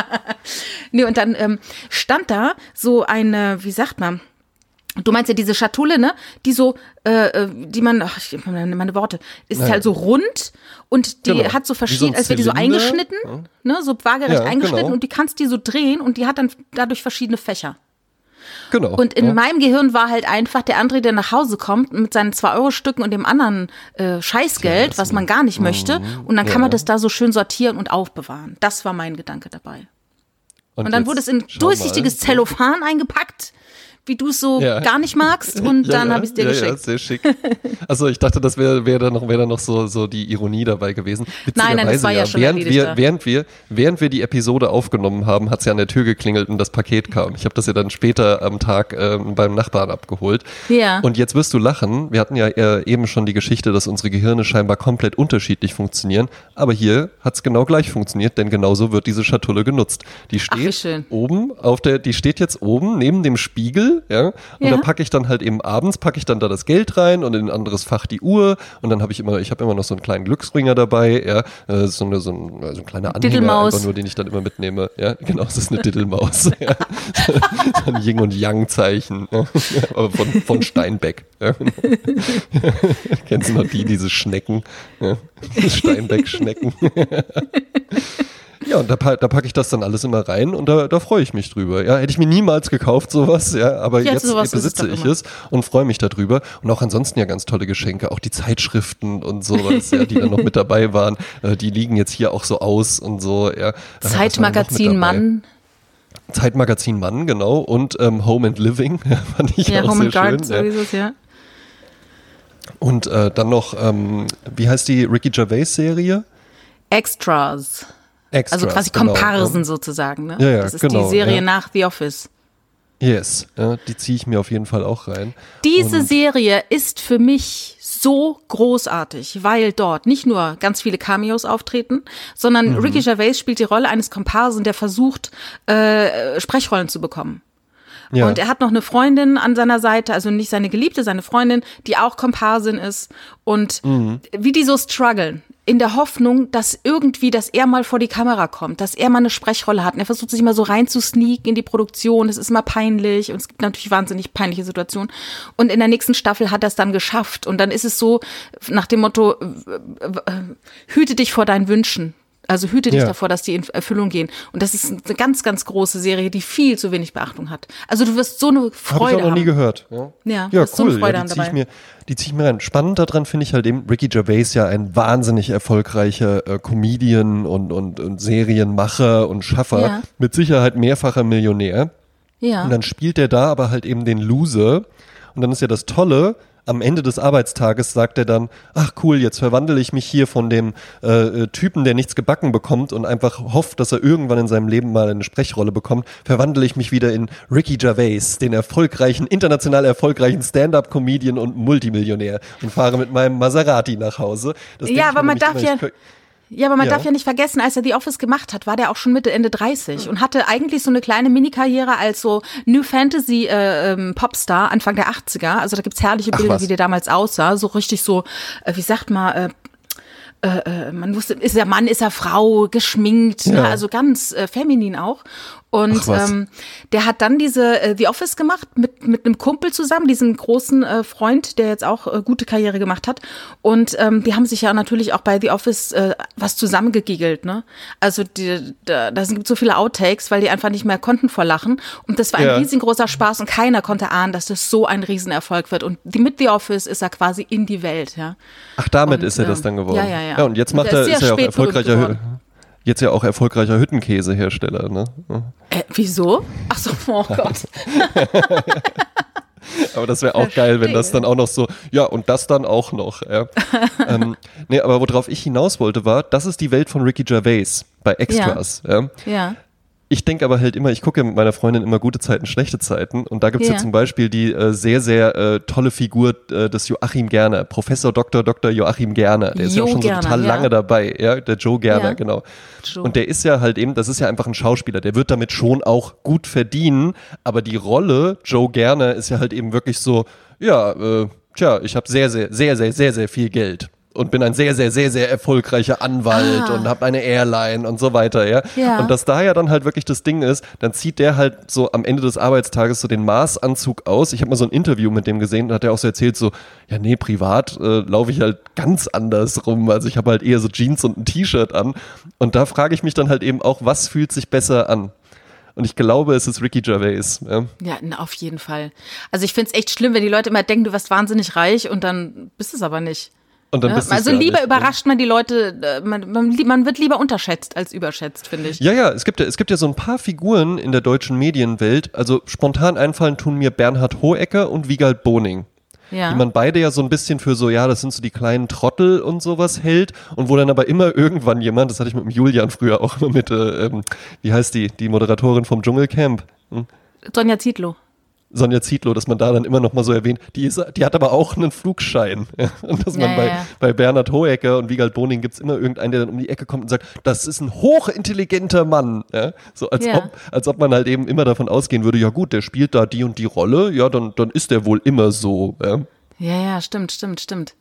nee, und dann ähm, stand da so eine, wie sagt man, Du meinst ja diese Schatulle, ne? Die so, äh, äh, die man, ach, ich meine, meine Worte, ist Ja. halt so rund und die Genau. hat so so verschieden, ein als wäre die so eingeschnitten, ne? So waagerecht Ja, eingeschnitten genau. und die kannst die so drehen und die hat dann dadurch verschiedene Fächer. Genau. Und in ja. meinem Gehirn war halt einfach der André, der nach Hause kommt mit seinen 2-Euro-Stücken und dem anderen äh, Scheißgeld, was man gar nicht möchte. Und dann kann man Mhm. Ja. das da so schön sortieren und aufbewahren. Das war mein Gedanke dabei. Und dann jetzt wurde es in durchsichtiges. Zellophan eingepackt, wie du es so Ja. gar nicht magst. Und Ja, dann ja, habe ich es dir ja, geschickt. Ja, sehr schick. Also ich dachte, das wäre wär da noch, wär da noch so, so die Ironie dabei gewesen. Nein, nein, das war ja schon während wir, während wir, während wir die Episode aufgenommen haben, hat es ja an der Tür geklingelt und das Paket kam. Ich habe das ja dann später am Tag ähm, beim Nachbarn abgeholt. Ja. Und jetzt wirst du lachen. Wir hatten ja äh, eben schon die Geschichte, dass unsere Gehirne scheinbar komplett unterschiedlich funktionieren. Aber hier hat es genau gleich funktioniert, denn genauso wird diese Schatulle genutzt. Die Ach, steht schön. oben auf der, die steht jetzt oben neben dem Spiegel, ja. Und Ja. da packe ich dann halt eben abends packe ich dann da das Geld rein und in ein anderes Fach die Uhr und dann habe ich immer, ich habe immer noch so einen kleinen Glücksringer dabei, ja, äh, so eine so ein, so ein kleiner Anhänger, einfach nur, den ich dann immer mitnehme, ja, genau, es ist eine Diddelmaus, ja. so ein Yin und Yang Zeichen, ja. aber von von Steinbeck. Ja. Kennst du noch die, diese Schnecken, ja. Steinbeck Schnecken. Ja, und da, da packe ich das dann alles immer rein und da, da freue ich mich drüber. Ja, hätte ich mir niemals gekauft, sowas, ja, aber Ja, jetzt ist es besitze doch ich es und freue mich darüber. Und auch ansonsten ja ganz tolle Geschenke, auch die Zeitschriften und sowas, ja, die dann noch mit dabei waren, äh, die liegen jetzt hier auch so aus und so, ja. Zeitmagazin? Mann. Zeitmagazin Mann, genau, und ähm, Home and Living, ja, fand ich Ja, auch Home sehr and Garden schön. Ja. sowieso, ja. Und äh, dann noch, ähm, wie heißt die Ricky Gervais Serie? Extras. Extras, Also quasi genau, Komparsen ja. sozusagen, ne? Ja, ja, das ist genau, die Serie ja. nach The Office. Yes, ja, die ziehe ich mir auf jeden Fall auch rein. Diese Und- Serie ist für mich so großartig, weil dort nicht nur ganz viele Cameos auftreten, sondern Mhm. Ricky Gervais spielt die Rolle eines Komparsen, der versucht, äh, Sprechrollen zu bekommen. Ja. Und er hat noch eine Freundin an seiner Seite, also nicht seine Geliebte, seine Freundin, die auch Komparsin ist. Und Mhm. wie die so strugglen, in der Hoffnung, dass irgendwie, dass er mal vor die Kamera kommt, dass er mal eine Sprechrolle hat. Und er versucht sich mal so reinzusneaken in die Produktion. Es ist immer peinlich und es gibt natürlich wahnsinnig peinliche Situationen. Und in der nächsten Staffel hat er es dann geschafft. Und dann ist es so nach dem Motto, hüte dich vor deinen Wünschen. Also hüte dich Ja. davor, dass die in Erfüllung gehen. Und das ist eine ganz, ganz große Serie, die viel zu wenig Beachtung hat. Also du wirst so eine Habe Freude ich auch noch nie haben. gehört. Ja, Ja, ja so cool. Freude ja, an die ziehe ich, dabei. mir, die zieh ich mir rein. Spannend daran finde ich halt eben, Ricky Gervais ja ein wahnsinnig erfolgreicher äh, Comedian und, und, und Serienmacher und Schaffer. Ja. Mit Sicherheit mehrfacher Millionär. Ja. Und dann spielt er da aber halt eben den Loser. Und dann ist ja das Tolle, am Ende des Arbeitstages sagt er dann, ach cool, jetzt verwandle ich mich hier von dem äh, äh, Typen, der nichts gebacken bekommt und einfach hofft, dass er irgendwann in seinem Leben mal eine Sprechrolle bekommt, verwandle ich mich wieder in Ricky Gervais, den erfolgreichen, international erfolgreichen Stand-up-Comedian und Multimillionär und fahre mit meinem Maserati nach Hause. Das Ja, aber man darf immer, ja- Ja, aber man Ja. darf ja nicht vergessen, als er The Office gemacht hat, war der auch schon Mitte, Ende 30 und hatte eigentlich so eine kleine Minikarriere als so New Fantasy äh, ähm, Popstar Anfang der 80er. Also da gibt's herrliche Ach, Bilder, was. wie der damals aussah. So richtig so, äh, wie sagt man, äh, äh, äh, man wusste, ist er Mann, ist er Frau, geschminkt, ne? Ja. also ganz äh, feminin auch. Und ähm, der hat dann diese äh, The Office gemacht mit mit einem Kumpel zusammen, diesem großen äh, Freund, der jetzt auch äh, gute Karriere gemacht hat. Und ähm, die haben sich ja natürlich auch bei The Office äh, was zusammengegiegelt, ne? Also die, da, da sind so viele Outtakes, weil die einfach nicht mehr konnten vor Lachen. Und das war ein Ja. riesengroßer Spaß und keiner konnte ahnen, dass das so ein Riesenerfolg wird. Und die, mit The Office ist er quasi in die Welt, ja. Ach, damit Und, ist er das ähm, dann geworden. ja, ja, ja. ja und jetzt Und macht er er, ist ist sehr er auch spät berühmt erfolgreicher. Jetzt ja auch erfolgreicher Hüttenkäsehersteller, ne? Äh, wieso? Ach so, oh Gott. Aber das wäre auch geil, wenn das Verstehe. dann auch noch so, ja, und das dann auch noch. Ja. ähm, nee, aber worauf ich hinaus wollte, war, das ist die Welt von Ricky Gervais bei Extras. Ja. Ja. Ich denke aber halt immer, ich gucke ja mit meiner Freundin immer gute Zeiten, schlechte Zeiten. Und da gibt's ja. Ja. zum Beispiel die äh, sehr, sehr äh, tolle Figur äh, des Joachim Gerner, Professor Dr. Dr. Joachim Gerner. Der ist ja auch schon Gerner, so total ja. lange dabei, ja, der Joe Gerner, Ja. genau. Joe. Und der ist ja halt eben, das ist ja einfach ein Schauspieler, der wird damit schon auch gut verdienen, aber die Rolle Joe Gerner ist ja halt eben wirklich so, ja, äh, tja, ich habe sehr, sehr, sehr, sehr, sehr, sehr viel Geld. Und bin ein sehr, sehr, sehr, sehr erfolgreicher Anwalt Ah. und habe eine Airline und so weiter, ja. Ja. Und dass da ja dann halt wirklich das Ding ist, dann zieht der halt so am Ende des Arbeitstages so den Maßanzug aus. Ich habe mal so ein Interview mit dem gesehen, da hat er auch so erzählt, so, ja, nee, privat äh, laufe ich halt ganz anders rum. Also ich habe halt eher so Jeans und ein T-Shirt an. Und da frage ich mich dann halt eben auch, was fühlt sich besser an? Und ich glaube, es ist Ricky Gervais. Ja. Ja, auf jeden Fall. Also ich find's echt schlimm, wenn die Leute immer denken, du wirst wahnsinnig reich und dann bist es aber nicht. Und dann Ja? bist Also lieber nicht, ne? überrascht man die Leute, äh, man, man, man wird lieber unterschätzt als überschätzt, finde ich. Ja, ja, es gibt ja, es gibt ja so ein paar Figuren in der deutschen Medienwelt. Also spontan einfallen tun mir Bernhard Hohecker und Wiegald Boning. Ja. Die man beide ja so ein bisschen für so, ja, das sind so die kleinen Trottel und sowas hält und wo dann aber immer irgendwann jemand, das hatte ich mit dem Julian früher auch immer mit, äh, ähm, wie heißt die, die Moderatorin vom Dschungelcamp, hm? Sonja Zietlow. Sonja Zietlow, dass man da dann immer noch mal so erwähnt, die, ist, die hat aber auch einen Flugschein. Ja? Und dass man Ja, bei, ja. bei Bernhard Hohecker und Wiegald Boning gibt's immer irgendeinen, der dann um die Ecke kommt und sagt, das ist ein hochintelligenter Mann. So als, ob, als ob man halt eben immer davon ausgehen würde, ja gut, der spielt da die und die Rolle, ja, dann, dann ist der wohl immer so. Ja, ja, stimmt, stimmt, stimmt.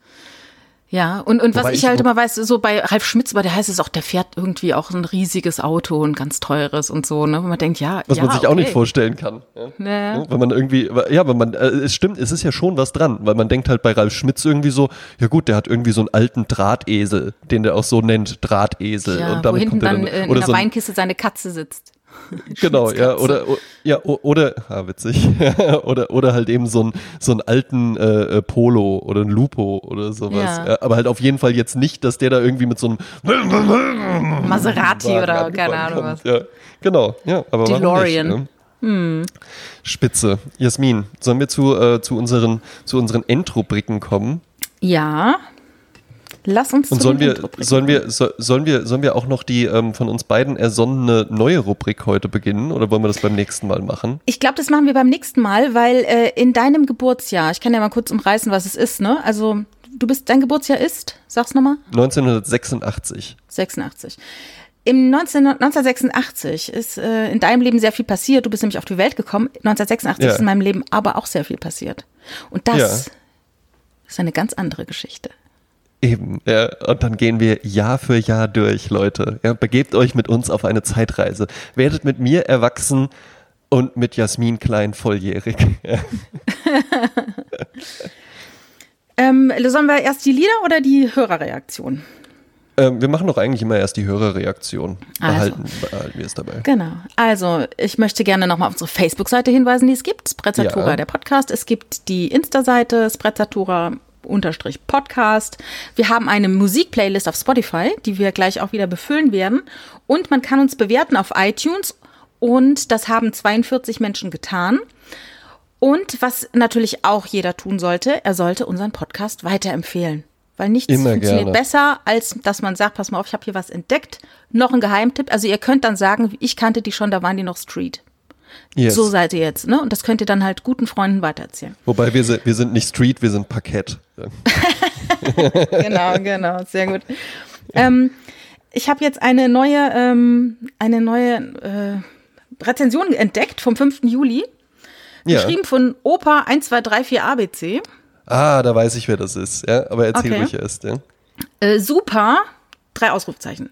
Ja, und, und was ich ich- halt immer weiß, so bei Ralf Schmitz, bei der heißt es auch, der fährt irgendwie auch ein riesiges Auto, ein ganz teures und so, ne? Wo man denkt, ja, Was ja, man sich okay. auch nicht vorstellen kann. Ja? Ja, Wenn man irgendwie, ja, aber man, äh, es stimmt, es ist ja schon was dran, weil man denkt halt bei Ralf Schmitz irgendwie so, ja gut, der hat irgendwie so einen alten Drahtesel, den der auch so nennt, Drahtesel. Ja, und wo damit hinten kommt dann äh, in oder der so ein, Weinkiste seine Katze sitzt. Genau, ja, oder, ja, oder, ah, witzig, oder, oder halt eben so, ein, so einen alten äh, äh, Polo oder ein Lupo oder sowas. Ja. Ja. aber halt auf jeden Fall jetzt nicht, dass der da irgendwie mit so einem Maserati Wagen oder keine Ahnung was. Ja, genau, ja, aber DeLorean. Nicht, ne? Spitze. Jasmin, sollen wir zu, äh, zu, unseren, zu unseren Endrubriken kommen? Ja. Lass uns Und sollen wir, sollen wir, so, sollen wir, sollen wir auch noch die ähm, von uns beiden ersonnene neue Rubrik heute beginnen oder wollen wir das beim nächsten Mal machen? Ich glaube, das machen wir beim nächsten Mal, weil äh, in deinem Geburtsjahr, ich kann ja mal kurz umreißen, was es ist, ne? Also, du bist, dein Geburtsjahr ist, sag's nochmal, 1986. 86. Im 19, 1986 ist äh, in deinem Leben sehr viel passiert. Du bist nämlich auf die Welt gekommen. 1986 Ja. ist in meinem Leben aber auch sehr viel passiert. Und das Ja. ist eine ganz andere Geschichte. Eben, ja, und dann gehen wir Jahr für Jahr durch, Leute. Ja, begebt euch mit uns auf eine Zeitreise. Werdet mit mir erwachsen und mit Jasmin Klein volljährig. Ja. Ähm, sollen wir erst die Lieder oder die Hörerreaktion? Ähm, wir machen doch eigentlich immer erst die Hörerreaktion. Also. Behalten, behalten wir es dabei. Genau. Also, ich möchte gerne nochmal auf unsere Facebook-Seite hinweisen, die es gibt. Sprezzatura, Ja. der Podcast. Es gibt die Insta-Seite Sprezzatura unterstrich Podcast. Wir haben eine Musikplaylist auf Spotify, die wir gleich auch wieder befüllen werden. Und man kann uns bewerten auf iTunes. Und das haben 42 Menschen getan. Und was natürlich auch jeder tun sollte, er sollte unseren Podcast weiterempfehlen. Weil nichts Immer funktioniert gerne. besser, als dass man sagt, pass mal auf, ich habe hier was entdeckt. Noch ein Geheimtipp. Also ihr könnt dann sagen, ich kannte die schon, da waren die noch Street. Yes. So seid ihr jetzt, ne? Und das könnt ihr dann halt guten Freunden weitererzählen. Wobei wir sind, wir sind nicht Street, wir sind Parkett. Genau, genau, sehr gut. Ähm, ich habe jetzt eine neue, ähm, eine neue äh, Rezension entdeckt vom 5. Juli. Ja. Geschrieben von Opa 1234 ABC. Ah, da weiß ich, wer das ist. Ja, aber erzähl Okay. ruhig erst. Ja. Äh, super. Drei Ausrufzeichen.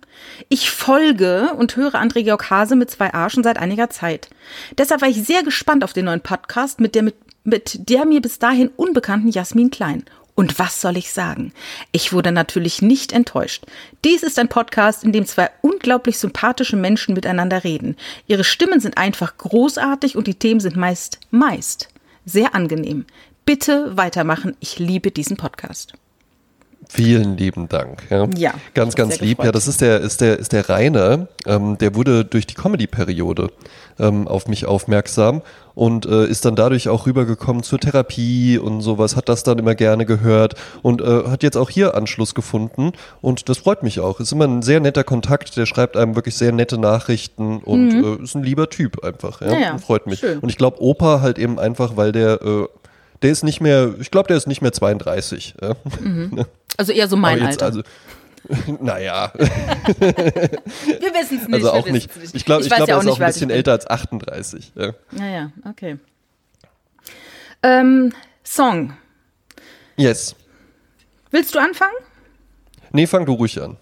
Ich folge und höre André Georg Hase mit zwei A schon seit einiger Zeit. Deshalb war ich sehr gespannt auf den neuen Podcast mit der, mit, mit der mir bis dahin unbekannten Jasmin Klein. Und was soll ich sagen? Ich wurde natürlich nicht enttäuscht. Dies ist ein Podcast, in dem zwei unglaublich sympathische Menschen miteinander reden. Ihre Stimmen sind einfach großartig und die Themen sind meist, meist sehr angenehm. Bitte weitermachen. Ich liebe diesen Podcast. Vielen lieben Dank. Ja, Ja, ganz, ganz lieb. gefreut. Ja, das ist der, ist der, ist der Rainer. Ähm, der wurde durch die Comedy-Periode ähm, auf mich aufmerksam und äh, ist dann dadurch auch rübergekommen zur Therapie und sowas, hat das dann immer gerne gehört und äh, hat jetzt auch hier Anschluss gefunden und das freut mich auch. Ist immer ein sehr netter Kontakt, der schreibt einem wirklich sehr nette Nachrichten und äh, ist ein lieber Typ einfach. Ja, Mhm. Ja, freut mich. schön. Und ich glaube, Opa halt eben einfach, weil der, äh, der ist nicht mehr, ich glaube, der ist nicht mehr 32. Ja. Also eher so mein jetzt, Alter. also, naja, wir wissen es nicht. also auch wissen's nicht. Ich glaube, ich weiß glaub, ja er ist nicht, auch ein bisschen ich älter als 38. Ja. Naja, okay. Ähm, Song. Yes. Willst du anfangen? Nee, fang du ruhig an.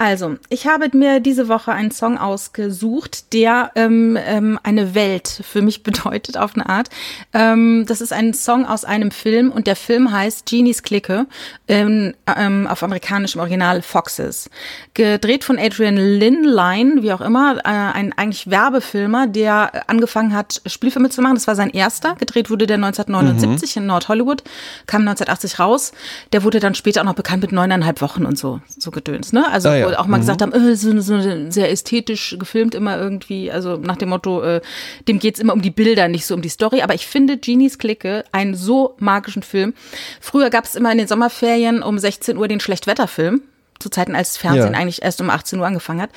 Also, ich habe mir diese Woche einen Song ausgesucht, der ähm, ähm, eine Welt für mich bedeutet auf eine Art. Ähm, das ist ein Song aus einem Film und der Film heißt Genies Clique, ähm, ähm, auf amerikanisch im Original Foxes. Gedreht von Adrian Linline, wie auch immer, äh, ein eigentlich Werbefilmer, der angefangen hat, Spielfilme zu machen. Das war sein erster. Gedreht wurde der 1979 in Nord-Hollywood, kam 1980 raus. Der wurde dann später auch noch bekannt mit neuneinhalb Wochen und so, so gedöns, ne? Also Ah ja. Wo auch mal gesagt haben, äh, so, so sehr ästhetisch gefilmt immer irgendwie, also nach dem Motto, äh, dem geht's immer um die Bilder, nicht so um die Story. Aber ich finde Genies Clique einen so magischen Film. Früher gab es immer in den Sommerferien um 16 Uhr den Schlechtwetterfilm. Zu Zeiten, als Fernsehen Ja. eigentlich erst um 18 Uhr angefangen hat.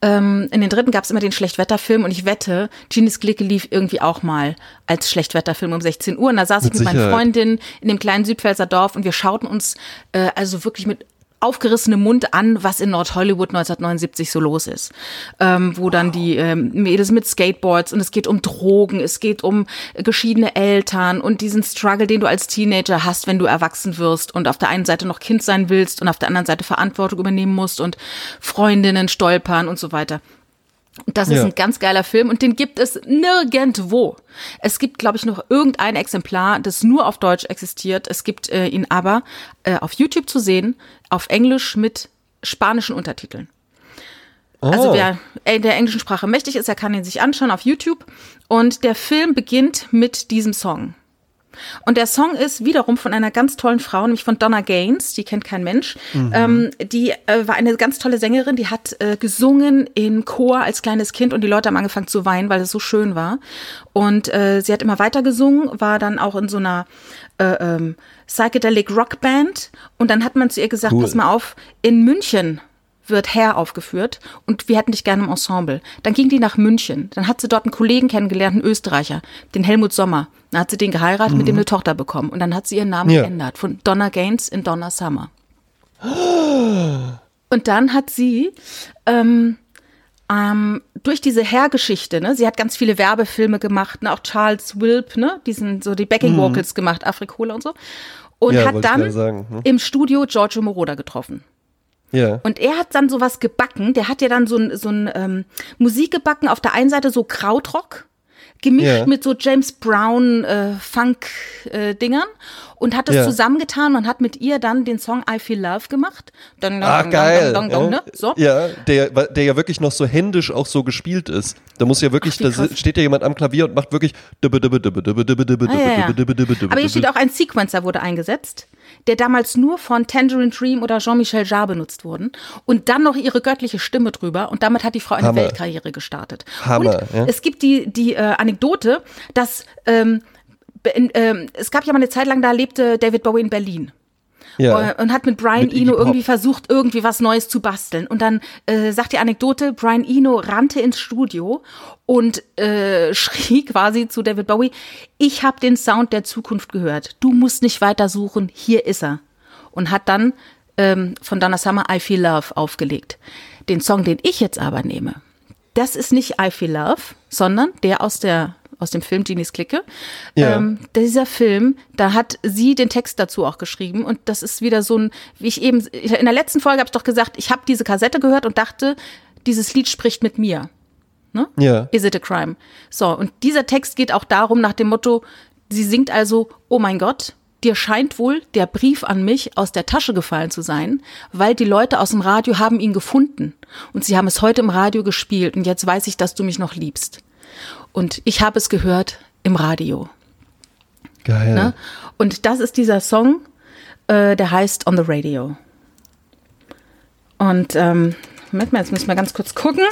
Ähm, in den dritten gab es immer den Schlechtwetterfilm und ich wette, Genies Clique lief irgendwie auch mal als Schlechtwetterfilm um 16 Uhr. Und da saß Mit ich mit meinen Sicherheit. Freundinnen in dem kleinen Südpfälzer Dorf und wir schauten uns äh, also wirklich mit aufgerissenem Mund an, was in Nord-Hollywood 1979 so los ist. Ähm, wo dann die ähm, Mädels mit Skateboards und es geht um Drogen, es geht um geschiedene Eltern und diesen Struggle, den du als Teenager hast, wenn du erwachsen wirst und auf der einen Seite noch Kind sein willst und auf der anderen Seite Verantwortung übernehmen musst und Freundinnen stolpern und so weiter. Das ist Ja. ein ganz geiler Film und den gibt es nirgendwo. Es gibt, glaube ich, noch irgendein Exemplar, das nur auf Deutsch existiert. Es gibt äh, ihn aber äh, auf YouTube zu sehen, auf Englisch mit spanischen Untertiteln. Also Oh. wer äh, der englischen Sprache mächtig ist, der kann ihn sich anschauen auf YouTube. Und der Film beginnt mit diesem Song. Und der Song ist wiederum von einer ganz tollen Frau, nämlich von Donna Gaines, die kennt kein Mensch. Ähm, die äh, war eine ganz tolle Sängerin, die hat äh, gesungen im Chor als kleines Kind und die Leute haben angefangen zu weinen, weil es so schön war. Und äh, sie hat immer weiter gesungen, war dann auch in so einer äh, ähm, Psychedelic Rock Band und dann hat man zu ihr gesagt, Cool. pass mal auf, in München wird Herr aufgeführt und wir hätten dich gerne im Ensemble. Dann ging die nach München. Dann hat sie dort einen Kollegen kennengelernt, einen Österreicher, den Helmut Sommer. Dann hat sie den geheiratet, mit dem eine Tochter bekommen. Und dann hat sie ihren Namen Ja. geändert. Von Donna Gaines in Donna Summer. Und dann hat sie ähm, ähm, durch diese Herr-Geschichte, ne, sie hat ganz viele Werbefilme gemacht, ne, auch Charles Wilp, ne, diesen so die Backing Vocals gemacht, Afrikola und so. Und Mhm. Ja, hat dann sagen, ne? im Studio Giorgio Moroder getroffen. Ja. Und er hat dann sowas gebacken. Der hat ja dann so ein, so ein ähm, Musik gebacken. Auf der einen Seite so Krautrock, gemischt Ja. mit so James Brown äh, Funk äh, Dingern und hat das Ja. zusammengetan und hat mit ihr dann den Song I Feel Love gemacht. Dong, dong, Ah, dong, geil. dong, ja. ne? So. ja, der, der ja wirklich noch so händisch auch so gespielt ist. Da muss ja wirklich, Ach, da krass. steht ja jemand am Klavier und macht wirklich Aber hier steht auch ein Sequencer wurde eingesetzt, der damals nur von Tangerine Dream oder Jean-Michel Jarre benutzt wurden und dann noch ihre göttliche Stimme drüber und damit hat die Frau eine Hammer. Weltkarriere gestartet. Hammer, und ja. es gibt die die äh, Anekdote, dass ähm, in, ähm, es gab ja mal eine Zeit lang, da lebte David Bowie in Berlin. ja. Äh, Und hat mit Brian Mit Eno irgendwie versucht, irgendwie was Neues zu basteln. Und dann äh, sagt die Anekdote, Brian Eno rannte ins Studio und äh, schrie quasi zu David Bowie, ich habe den Sound der Zukunft gehört. Du musst nicht weiter suchen, hier ist er. Und hat dann ähm, von Donna Summer I Feel Love aufgelegt. Den Song, den ich jetzt aber nehme, das ist nicht I Feel Love, sondern der aus der aus dem Film Genies Clique. Ja. Ähm, dieser Film, da hat sie den Text dazu auch geschrieben und das ist wieder so ein, wie ich eben in der letzten Folge habe ich doch gesagt, ich habe diese Kassette gehört und dachte, dieses Lied spricht mit mir. Ne? Ja. Is it a crime? So, und dieser Text geht auch darum nach dem Motto, sie singt also, oh mein Gott, dir scheint wohl der Brief an mich aus der Tasche gefallen zu sein, weil die Leute aus dem Radio haben ihn gefunden und sie haben es heute im Radio gespielt und jetzt weiß ich, dass du mich noch liebst. Und ich habe es gehört im Radio. Geil. Ne? Und das ist dieser Song. äh, der heißt On the Radio. Und ähm, Moment mal, jetzt müssen wir ganz kurz gucken.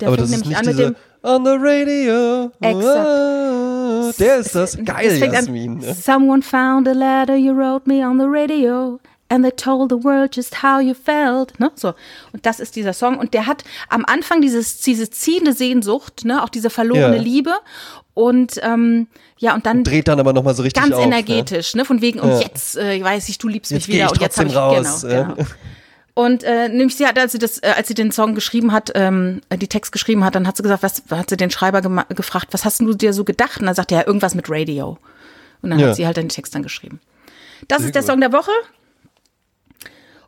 Der Aber das ist nicht diese On the Radio. Exakt. Ah, der ist das. Geil, Jasmin. An, Someone found a letter you wrote me on the radio. And they told the world just how you felt. Ne? So. Und das ist dieser Song. Und der hat am Anfang dieses, diese ziehende Sehnsucht, ne? auch diese verlorene ja. Liebe. Und ähm, ja, und dann und dreht dann aber nochmal so richtig ganz auf, energetisch, ne? ne? Von wegen, und ja. jetzt äh, weiß ich, du liebst jetzt mich wieder und jetzt habe ich raus, genau, ja. genau. Und äh, nämlich sie hat, als sie das, äh, als sie den Song geschrieben hat, ähm, die Text geschrieben hat, dann hat sie gesagt, was hat sie den Schreiber gefragt, was hast du dir so gedacht? Und dann sagte er irgendwas mit Radio. Und dann ja. hat sie halt den Text dann geschrieben. Das Sehr ist der gut. Song der Woche.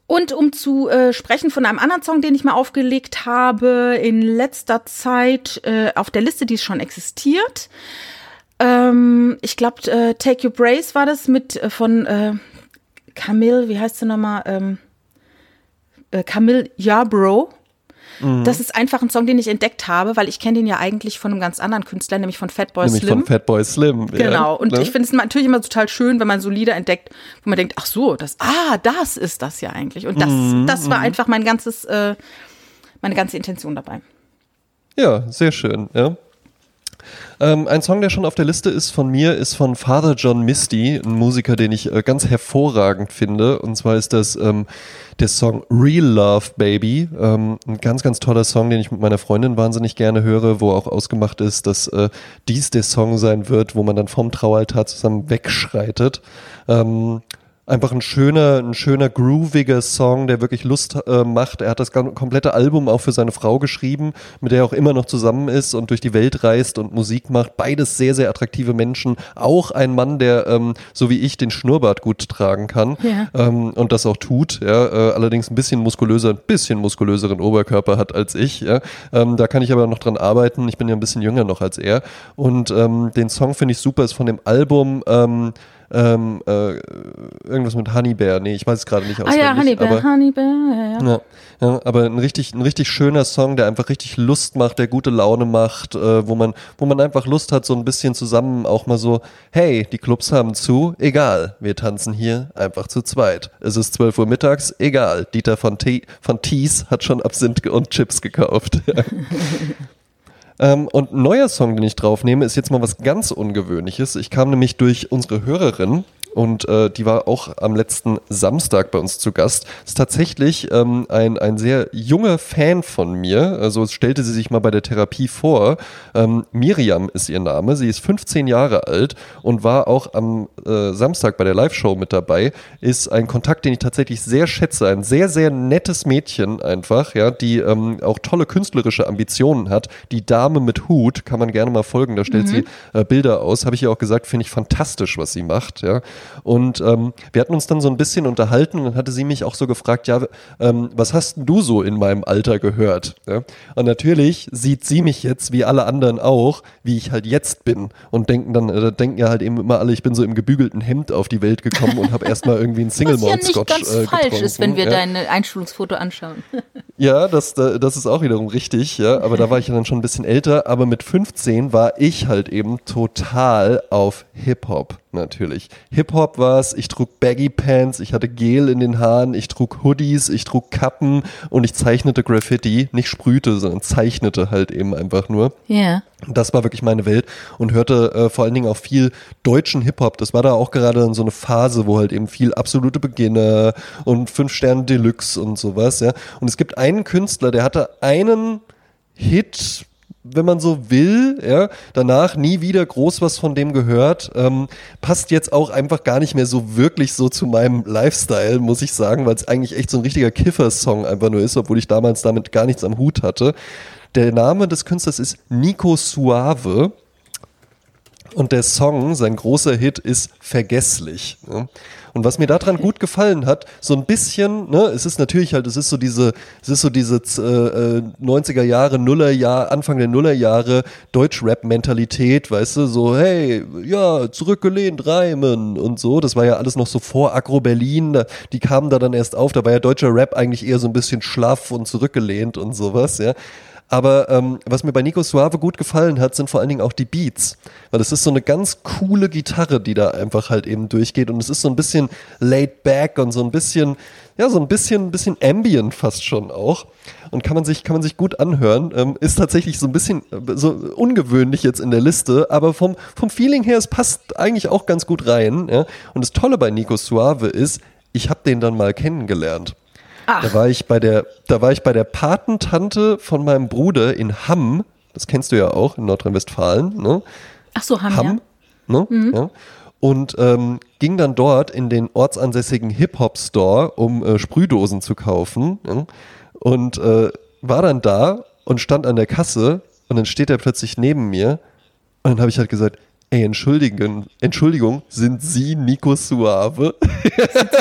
Und um zu äh, sprechen von einem anderen Song, den ich mal aufgelegt habe in letzter Zeit äh, auf der Liste, die schon existiert. Ähm, ich glaube, äh, Take Your Brace war das mit äh, von äh, Camille, wie heißt sie nochmal? Ähm, äh, Camille Yarbrough. Mhm. Das ist einfach ein Song, den ich entdeckt habe, weil ich kenne den ja eigentlich von einem ganz anderen Künstler, nämlich von Fatboy nämlich Slim. Von Fatboy Slim. Genau. Ja, und ne? ich finde es natürlich immer total schön, wenn man so Lieder entdeckt, wo man denkt, ach so, das, ah, das ist das ja eigentlich. Und das, mhm. das war mhm. einfach mein ganzes, äh, meine ganze Intention dabei. Ja, sehr schön. Ja. Ähm, ein Song, der schon auf der Liste ist von mir, ist von Father John Misty, ein Musiker, den ich äh, ganz hervorragend finde. Und zwar ist das ähm, der Song Real Love Baby. Ähm, ein ganz, ganz toller Song, den ich mit meiner Freundin wahnsinnig gerne höre, wo auch ausgemacht ist, dass äh, dies der Song sein wird, wo man dann vom Traualtar zusammen wegschreitet. Ähm, einfach ein schöner, ein schöner grooviger Song, der wirklich Lust äh, macht. Er hat das komplette Album auch für seine Frau geschrieben, mit der er auch immer noch zusammen ist und durch die Welt reist und Musik macht. Beides sehr, sehr attraktive Menschen. Auch ein Mann, der ähm, so wie ich den Schnurrbart gut tragen kann ja. ähm, und das auch tut. Ja, äh, allerdings ein bisschen muskulöser, ein bisschen muskulöseren Oberkörper hat als ich. Ja. Ähm, da kann ich aber noch dran arbeiten. Ich bin ja ein bisschen jünger noch als er. Und ähm, den Song finde ich super, ist von dem Album ähm, äh, irgendwas mit Honeybear, nee, ich weiß es gerade nicht auswendig. Ah ja, Honeybear, aber, Honeybear, ja, ja. ja, aber ein richtig, ein richtig schöner Song, der einfach richtig Lust macht, der gute Laune macht, äh, wo man, wo man einfach Lust hat, so ein bisschen zusammen auch mal so, hey, die Clubs haben zu, egal, wir tanzen hier einfach zu zweit. Es ist 12 Uhr mittags, egal, Dieter von, T von Tees hat schon Absinth und Chips gekauft. Ähm, und ein neuer Song, den ich draufnehme, ist jetzt mal was ganz Ungewöhnliches. Ich kam nämlich durch unsere Hörerin und äh, die war auch am letzten Samstag bei uns zu Gast. Ist tatsächlich ähm, ein, ein sehr junger Fan von mir. Also stellte sie sich mal bei der Therapie vor. Ähm, Miriam ist ihr Name. Sie ist 15 Jahre alt und war auch am äh, Samstag bei der Live-Show mit dabei. Ist ein Kontakt, den ich tatsächlich sehr schätze. Ein sehr, sehr nettes Mädchen einfach, ja, die ähm, auch tolle künstlerische Ambitionen hat. Die Dame mit Hut kann man gerne mal folgen. Da stellt mhm. sie äh, Bilder aus. Habe ich ja auch gesagt, finde ich fantastisch, was sie macht. Ja. Und ähm, wir hatten uns dann so ein bisschen unterhalten und dann hatte sie mich auch so gefragt, ja, ähm, was hast du so in meinem Alter gehört? Ja? Und natürlich sieht sie mich jetzt, wie alle anderen auch, wie ich halt jetzt bin und denken dann, äh, denken ja halt eben immer alle, ich bin so im gebügelten Hemd auf die Welt gekommen und habe erstmal irgendwie einen Single Malt Scotch Was ja nicht ganz äh, falsch ist, wenn wir ja. dein Einschulungsfoto anschauen. ja, das, das ist auch wiederum richtig, ja, aber da war ich ja dann schon ein bisschen älter, aber mit 15 war ich halt eben total auf Hip-Hop natürlich. Hip-Hop war es, ich trug Baggy Pants, ich hatte Gel in den Haaren, ich trug Hoodies, ich trug Kappen und ich zeichnete Graffiti, nicht sprühte, sondern zeichnete halt eben einfach nur. Ja. Yeah. Das war wirklich meine Welt und hörte äh, vor allen Dingen auch viel deutschen Hip-Hop. Das war da auch gerade in so eine Phase, wo halt eben viel absolute Beginner und fünf Sterne Deluxe und sowas, ja. Und es gibt einen Künstler, der hatte einen Hit wenn man so will, ja, danach nie wieder groß was von dem gehört. Ähm, passt jetzt auch einfach gar nicht mehr so wirklich so zu meinem Lifestyle, muss ich sagen, weil es eigentlich echt so ein richtiger Kiffer-Song einfach nur ist, obwohl ich damals damit gar nichts am Hut hatte. Der Name des Künstlers ist Nico Suave. Und der Song, sein großer Hit, ist Vergesslich. Ja. Und was mir daran gut gefallen hat, so ein bisschen, ne, es ist natürlich halt, es ist so diese, es ist so diese äh, 90er äh, Jahre, Nuller Jahr, Anfang der Nuller Jahre Deutschrap-Mentalität, weißt du, so, hey, ja, zurückgelehnt, reimen und so. Das war ja alles noch so vor Agro Berlin, die kamen da dann erst auf, da war ja deutscher Rap eigentlich eher so ein bisschen schlaff und zurückgelehnt und sowas, ja. Aber ähm, was mir bei Nico Suave gut gefallen hat, sind vor allen Dingen auch die Beats. Weil es ist so eine ganz coole Gitarre, die da einfach halt eben durchgeht. Und es ist so ein bisschen laid back und so ein bisschen, ja, so ein bisschen, ein bisschen ambient fast schon auch. Und kann man sich, kann man sich gut anhören. Ähm, ist tatsächlich so ein bisschen äh, so ungewöhnlich jetzt in der Liste, aber vom, vom Feeling her, es passt eigentlich auch ganz gut rein. Ja? Und das Tolle bei Nico Suave ist, ich habe den dann mal kennengelernt. Ach. Da war ich bei der, da war ich bei der Patentante von meinem Bruder in Hamm. Das kennst du ja auch in Nordrhein-Westfalen. Ne? Ach so, haben Hamm. ja. Ne? Ja. Und ähm, ging dann dort in den ortsansässigen Hip-Hop-Store, um äh, Sprühdosen zu kaufen. Ne? Und äh, war dann da und stand an der Kasse und dann steht er plötzlich neben mir. Und dann habe ich halt gesagt, ey, Entschuldigung, Entschuldigung, sind Sie Nico Suave?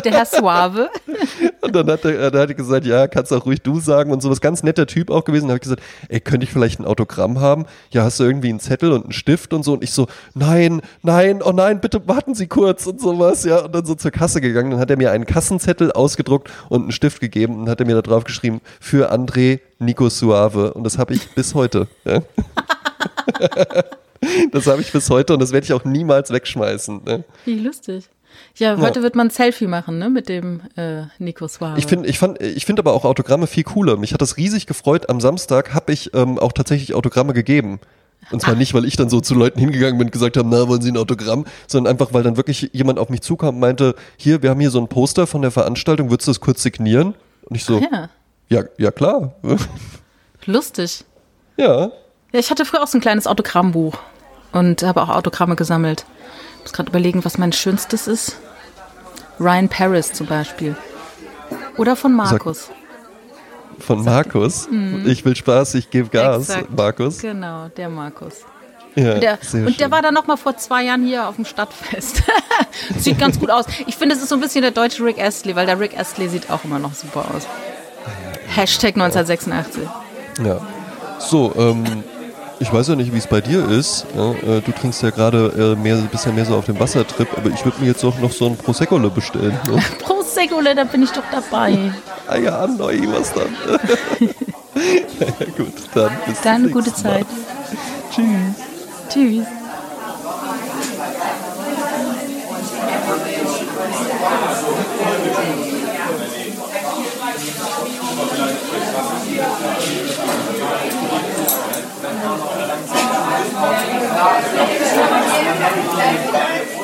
Der Herr Suave. Und dann hat er, dann hat er gesagt, ja, kannst auch ruhig du sagen und sowas. Ganz netter Typ auch gewesen. Da habe ich gesagt, ey, könnte ich vielleicht ein Autogramm haben? Ja, hast du irgendwie einen Zettel und einen Stift und so? Und ich so, nein, nein, oh nein, bitte warten Sie kurz und sowas. Ja, und dann so zur Kasse gegangen. Dann hat er mir einen Kassenzettel ausgedruckt und einen Stift gegeben und hat er mir da drauf geschrieben, für André Nico Suave. Und das habe ich bis heute. Ja. Das habe ich bis heute und das werde ich auch niemals wegschmeißen. Ne? Wie lustig. Ja, heute wird man ein Selfie machen, ne, mit dem äh, Nico Suave. Ich finde ich fand, ich find aber auch Autogramme viel cooler. Mich hat das riesig gefreut. Am Samstag habe ich ähm, auch tatsächlich Autogramme gegeben. Und zwar nicht, weil ich dann so zu Leuten hingegangen bin und gesagt habe, na, wollen Sie ein Autogramm, sondern einfach, weil dann wirklich jemand auf mich zukam und meinte, hier, wir haben hier so ein Poster von der Veranstaltung, würdest du das kurz signieren? Und ich so, ja, ja, ja klar. lustig. ja. Ja, ich hatte früher auch so ein kleines Autogrammbuch und habe auch Autogramme gesammelt. Ich muss gerade überlegen, was mein schönstes ist. Ryan Paris zum Beispiel. Oder von Markus. Von Markus. Ich will Spaß, ich gebe Gas, Mhm. Exakt. Markus. Genau, der Markus. Ja, Und der, und der war dann noch mal vor zwei Jahren hier auf dem Stadtfest. sieht ganz gut aus. Ich finde, es ist so ein bisschen der deutsche Rick Astley, weil der Rick Astley sieht auch immer noch super aus. Hashtag 1986. Ja. So, ähm, ich weiß ja nicht, wie es bei dir ist. Ja, äh, du trinkst ja gerade äh, mehr, bist ja mehr so auf dem Wassertrip, aber ich würde mir jetzt auch noch so ein Prosecco bestellen. Ne? Prosecco, da bin ich doch dabei. ah ja, neu, was dann? ja, gut, dann bis Dann zum gute nächsten Mal. Zeit. Tschüss. Tschüss. Thank you.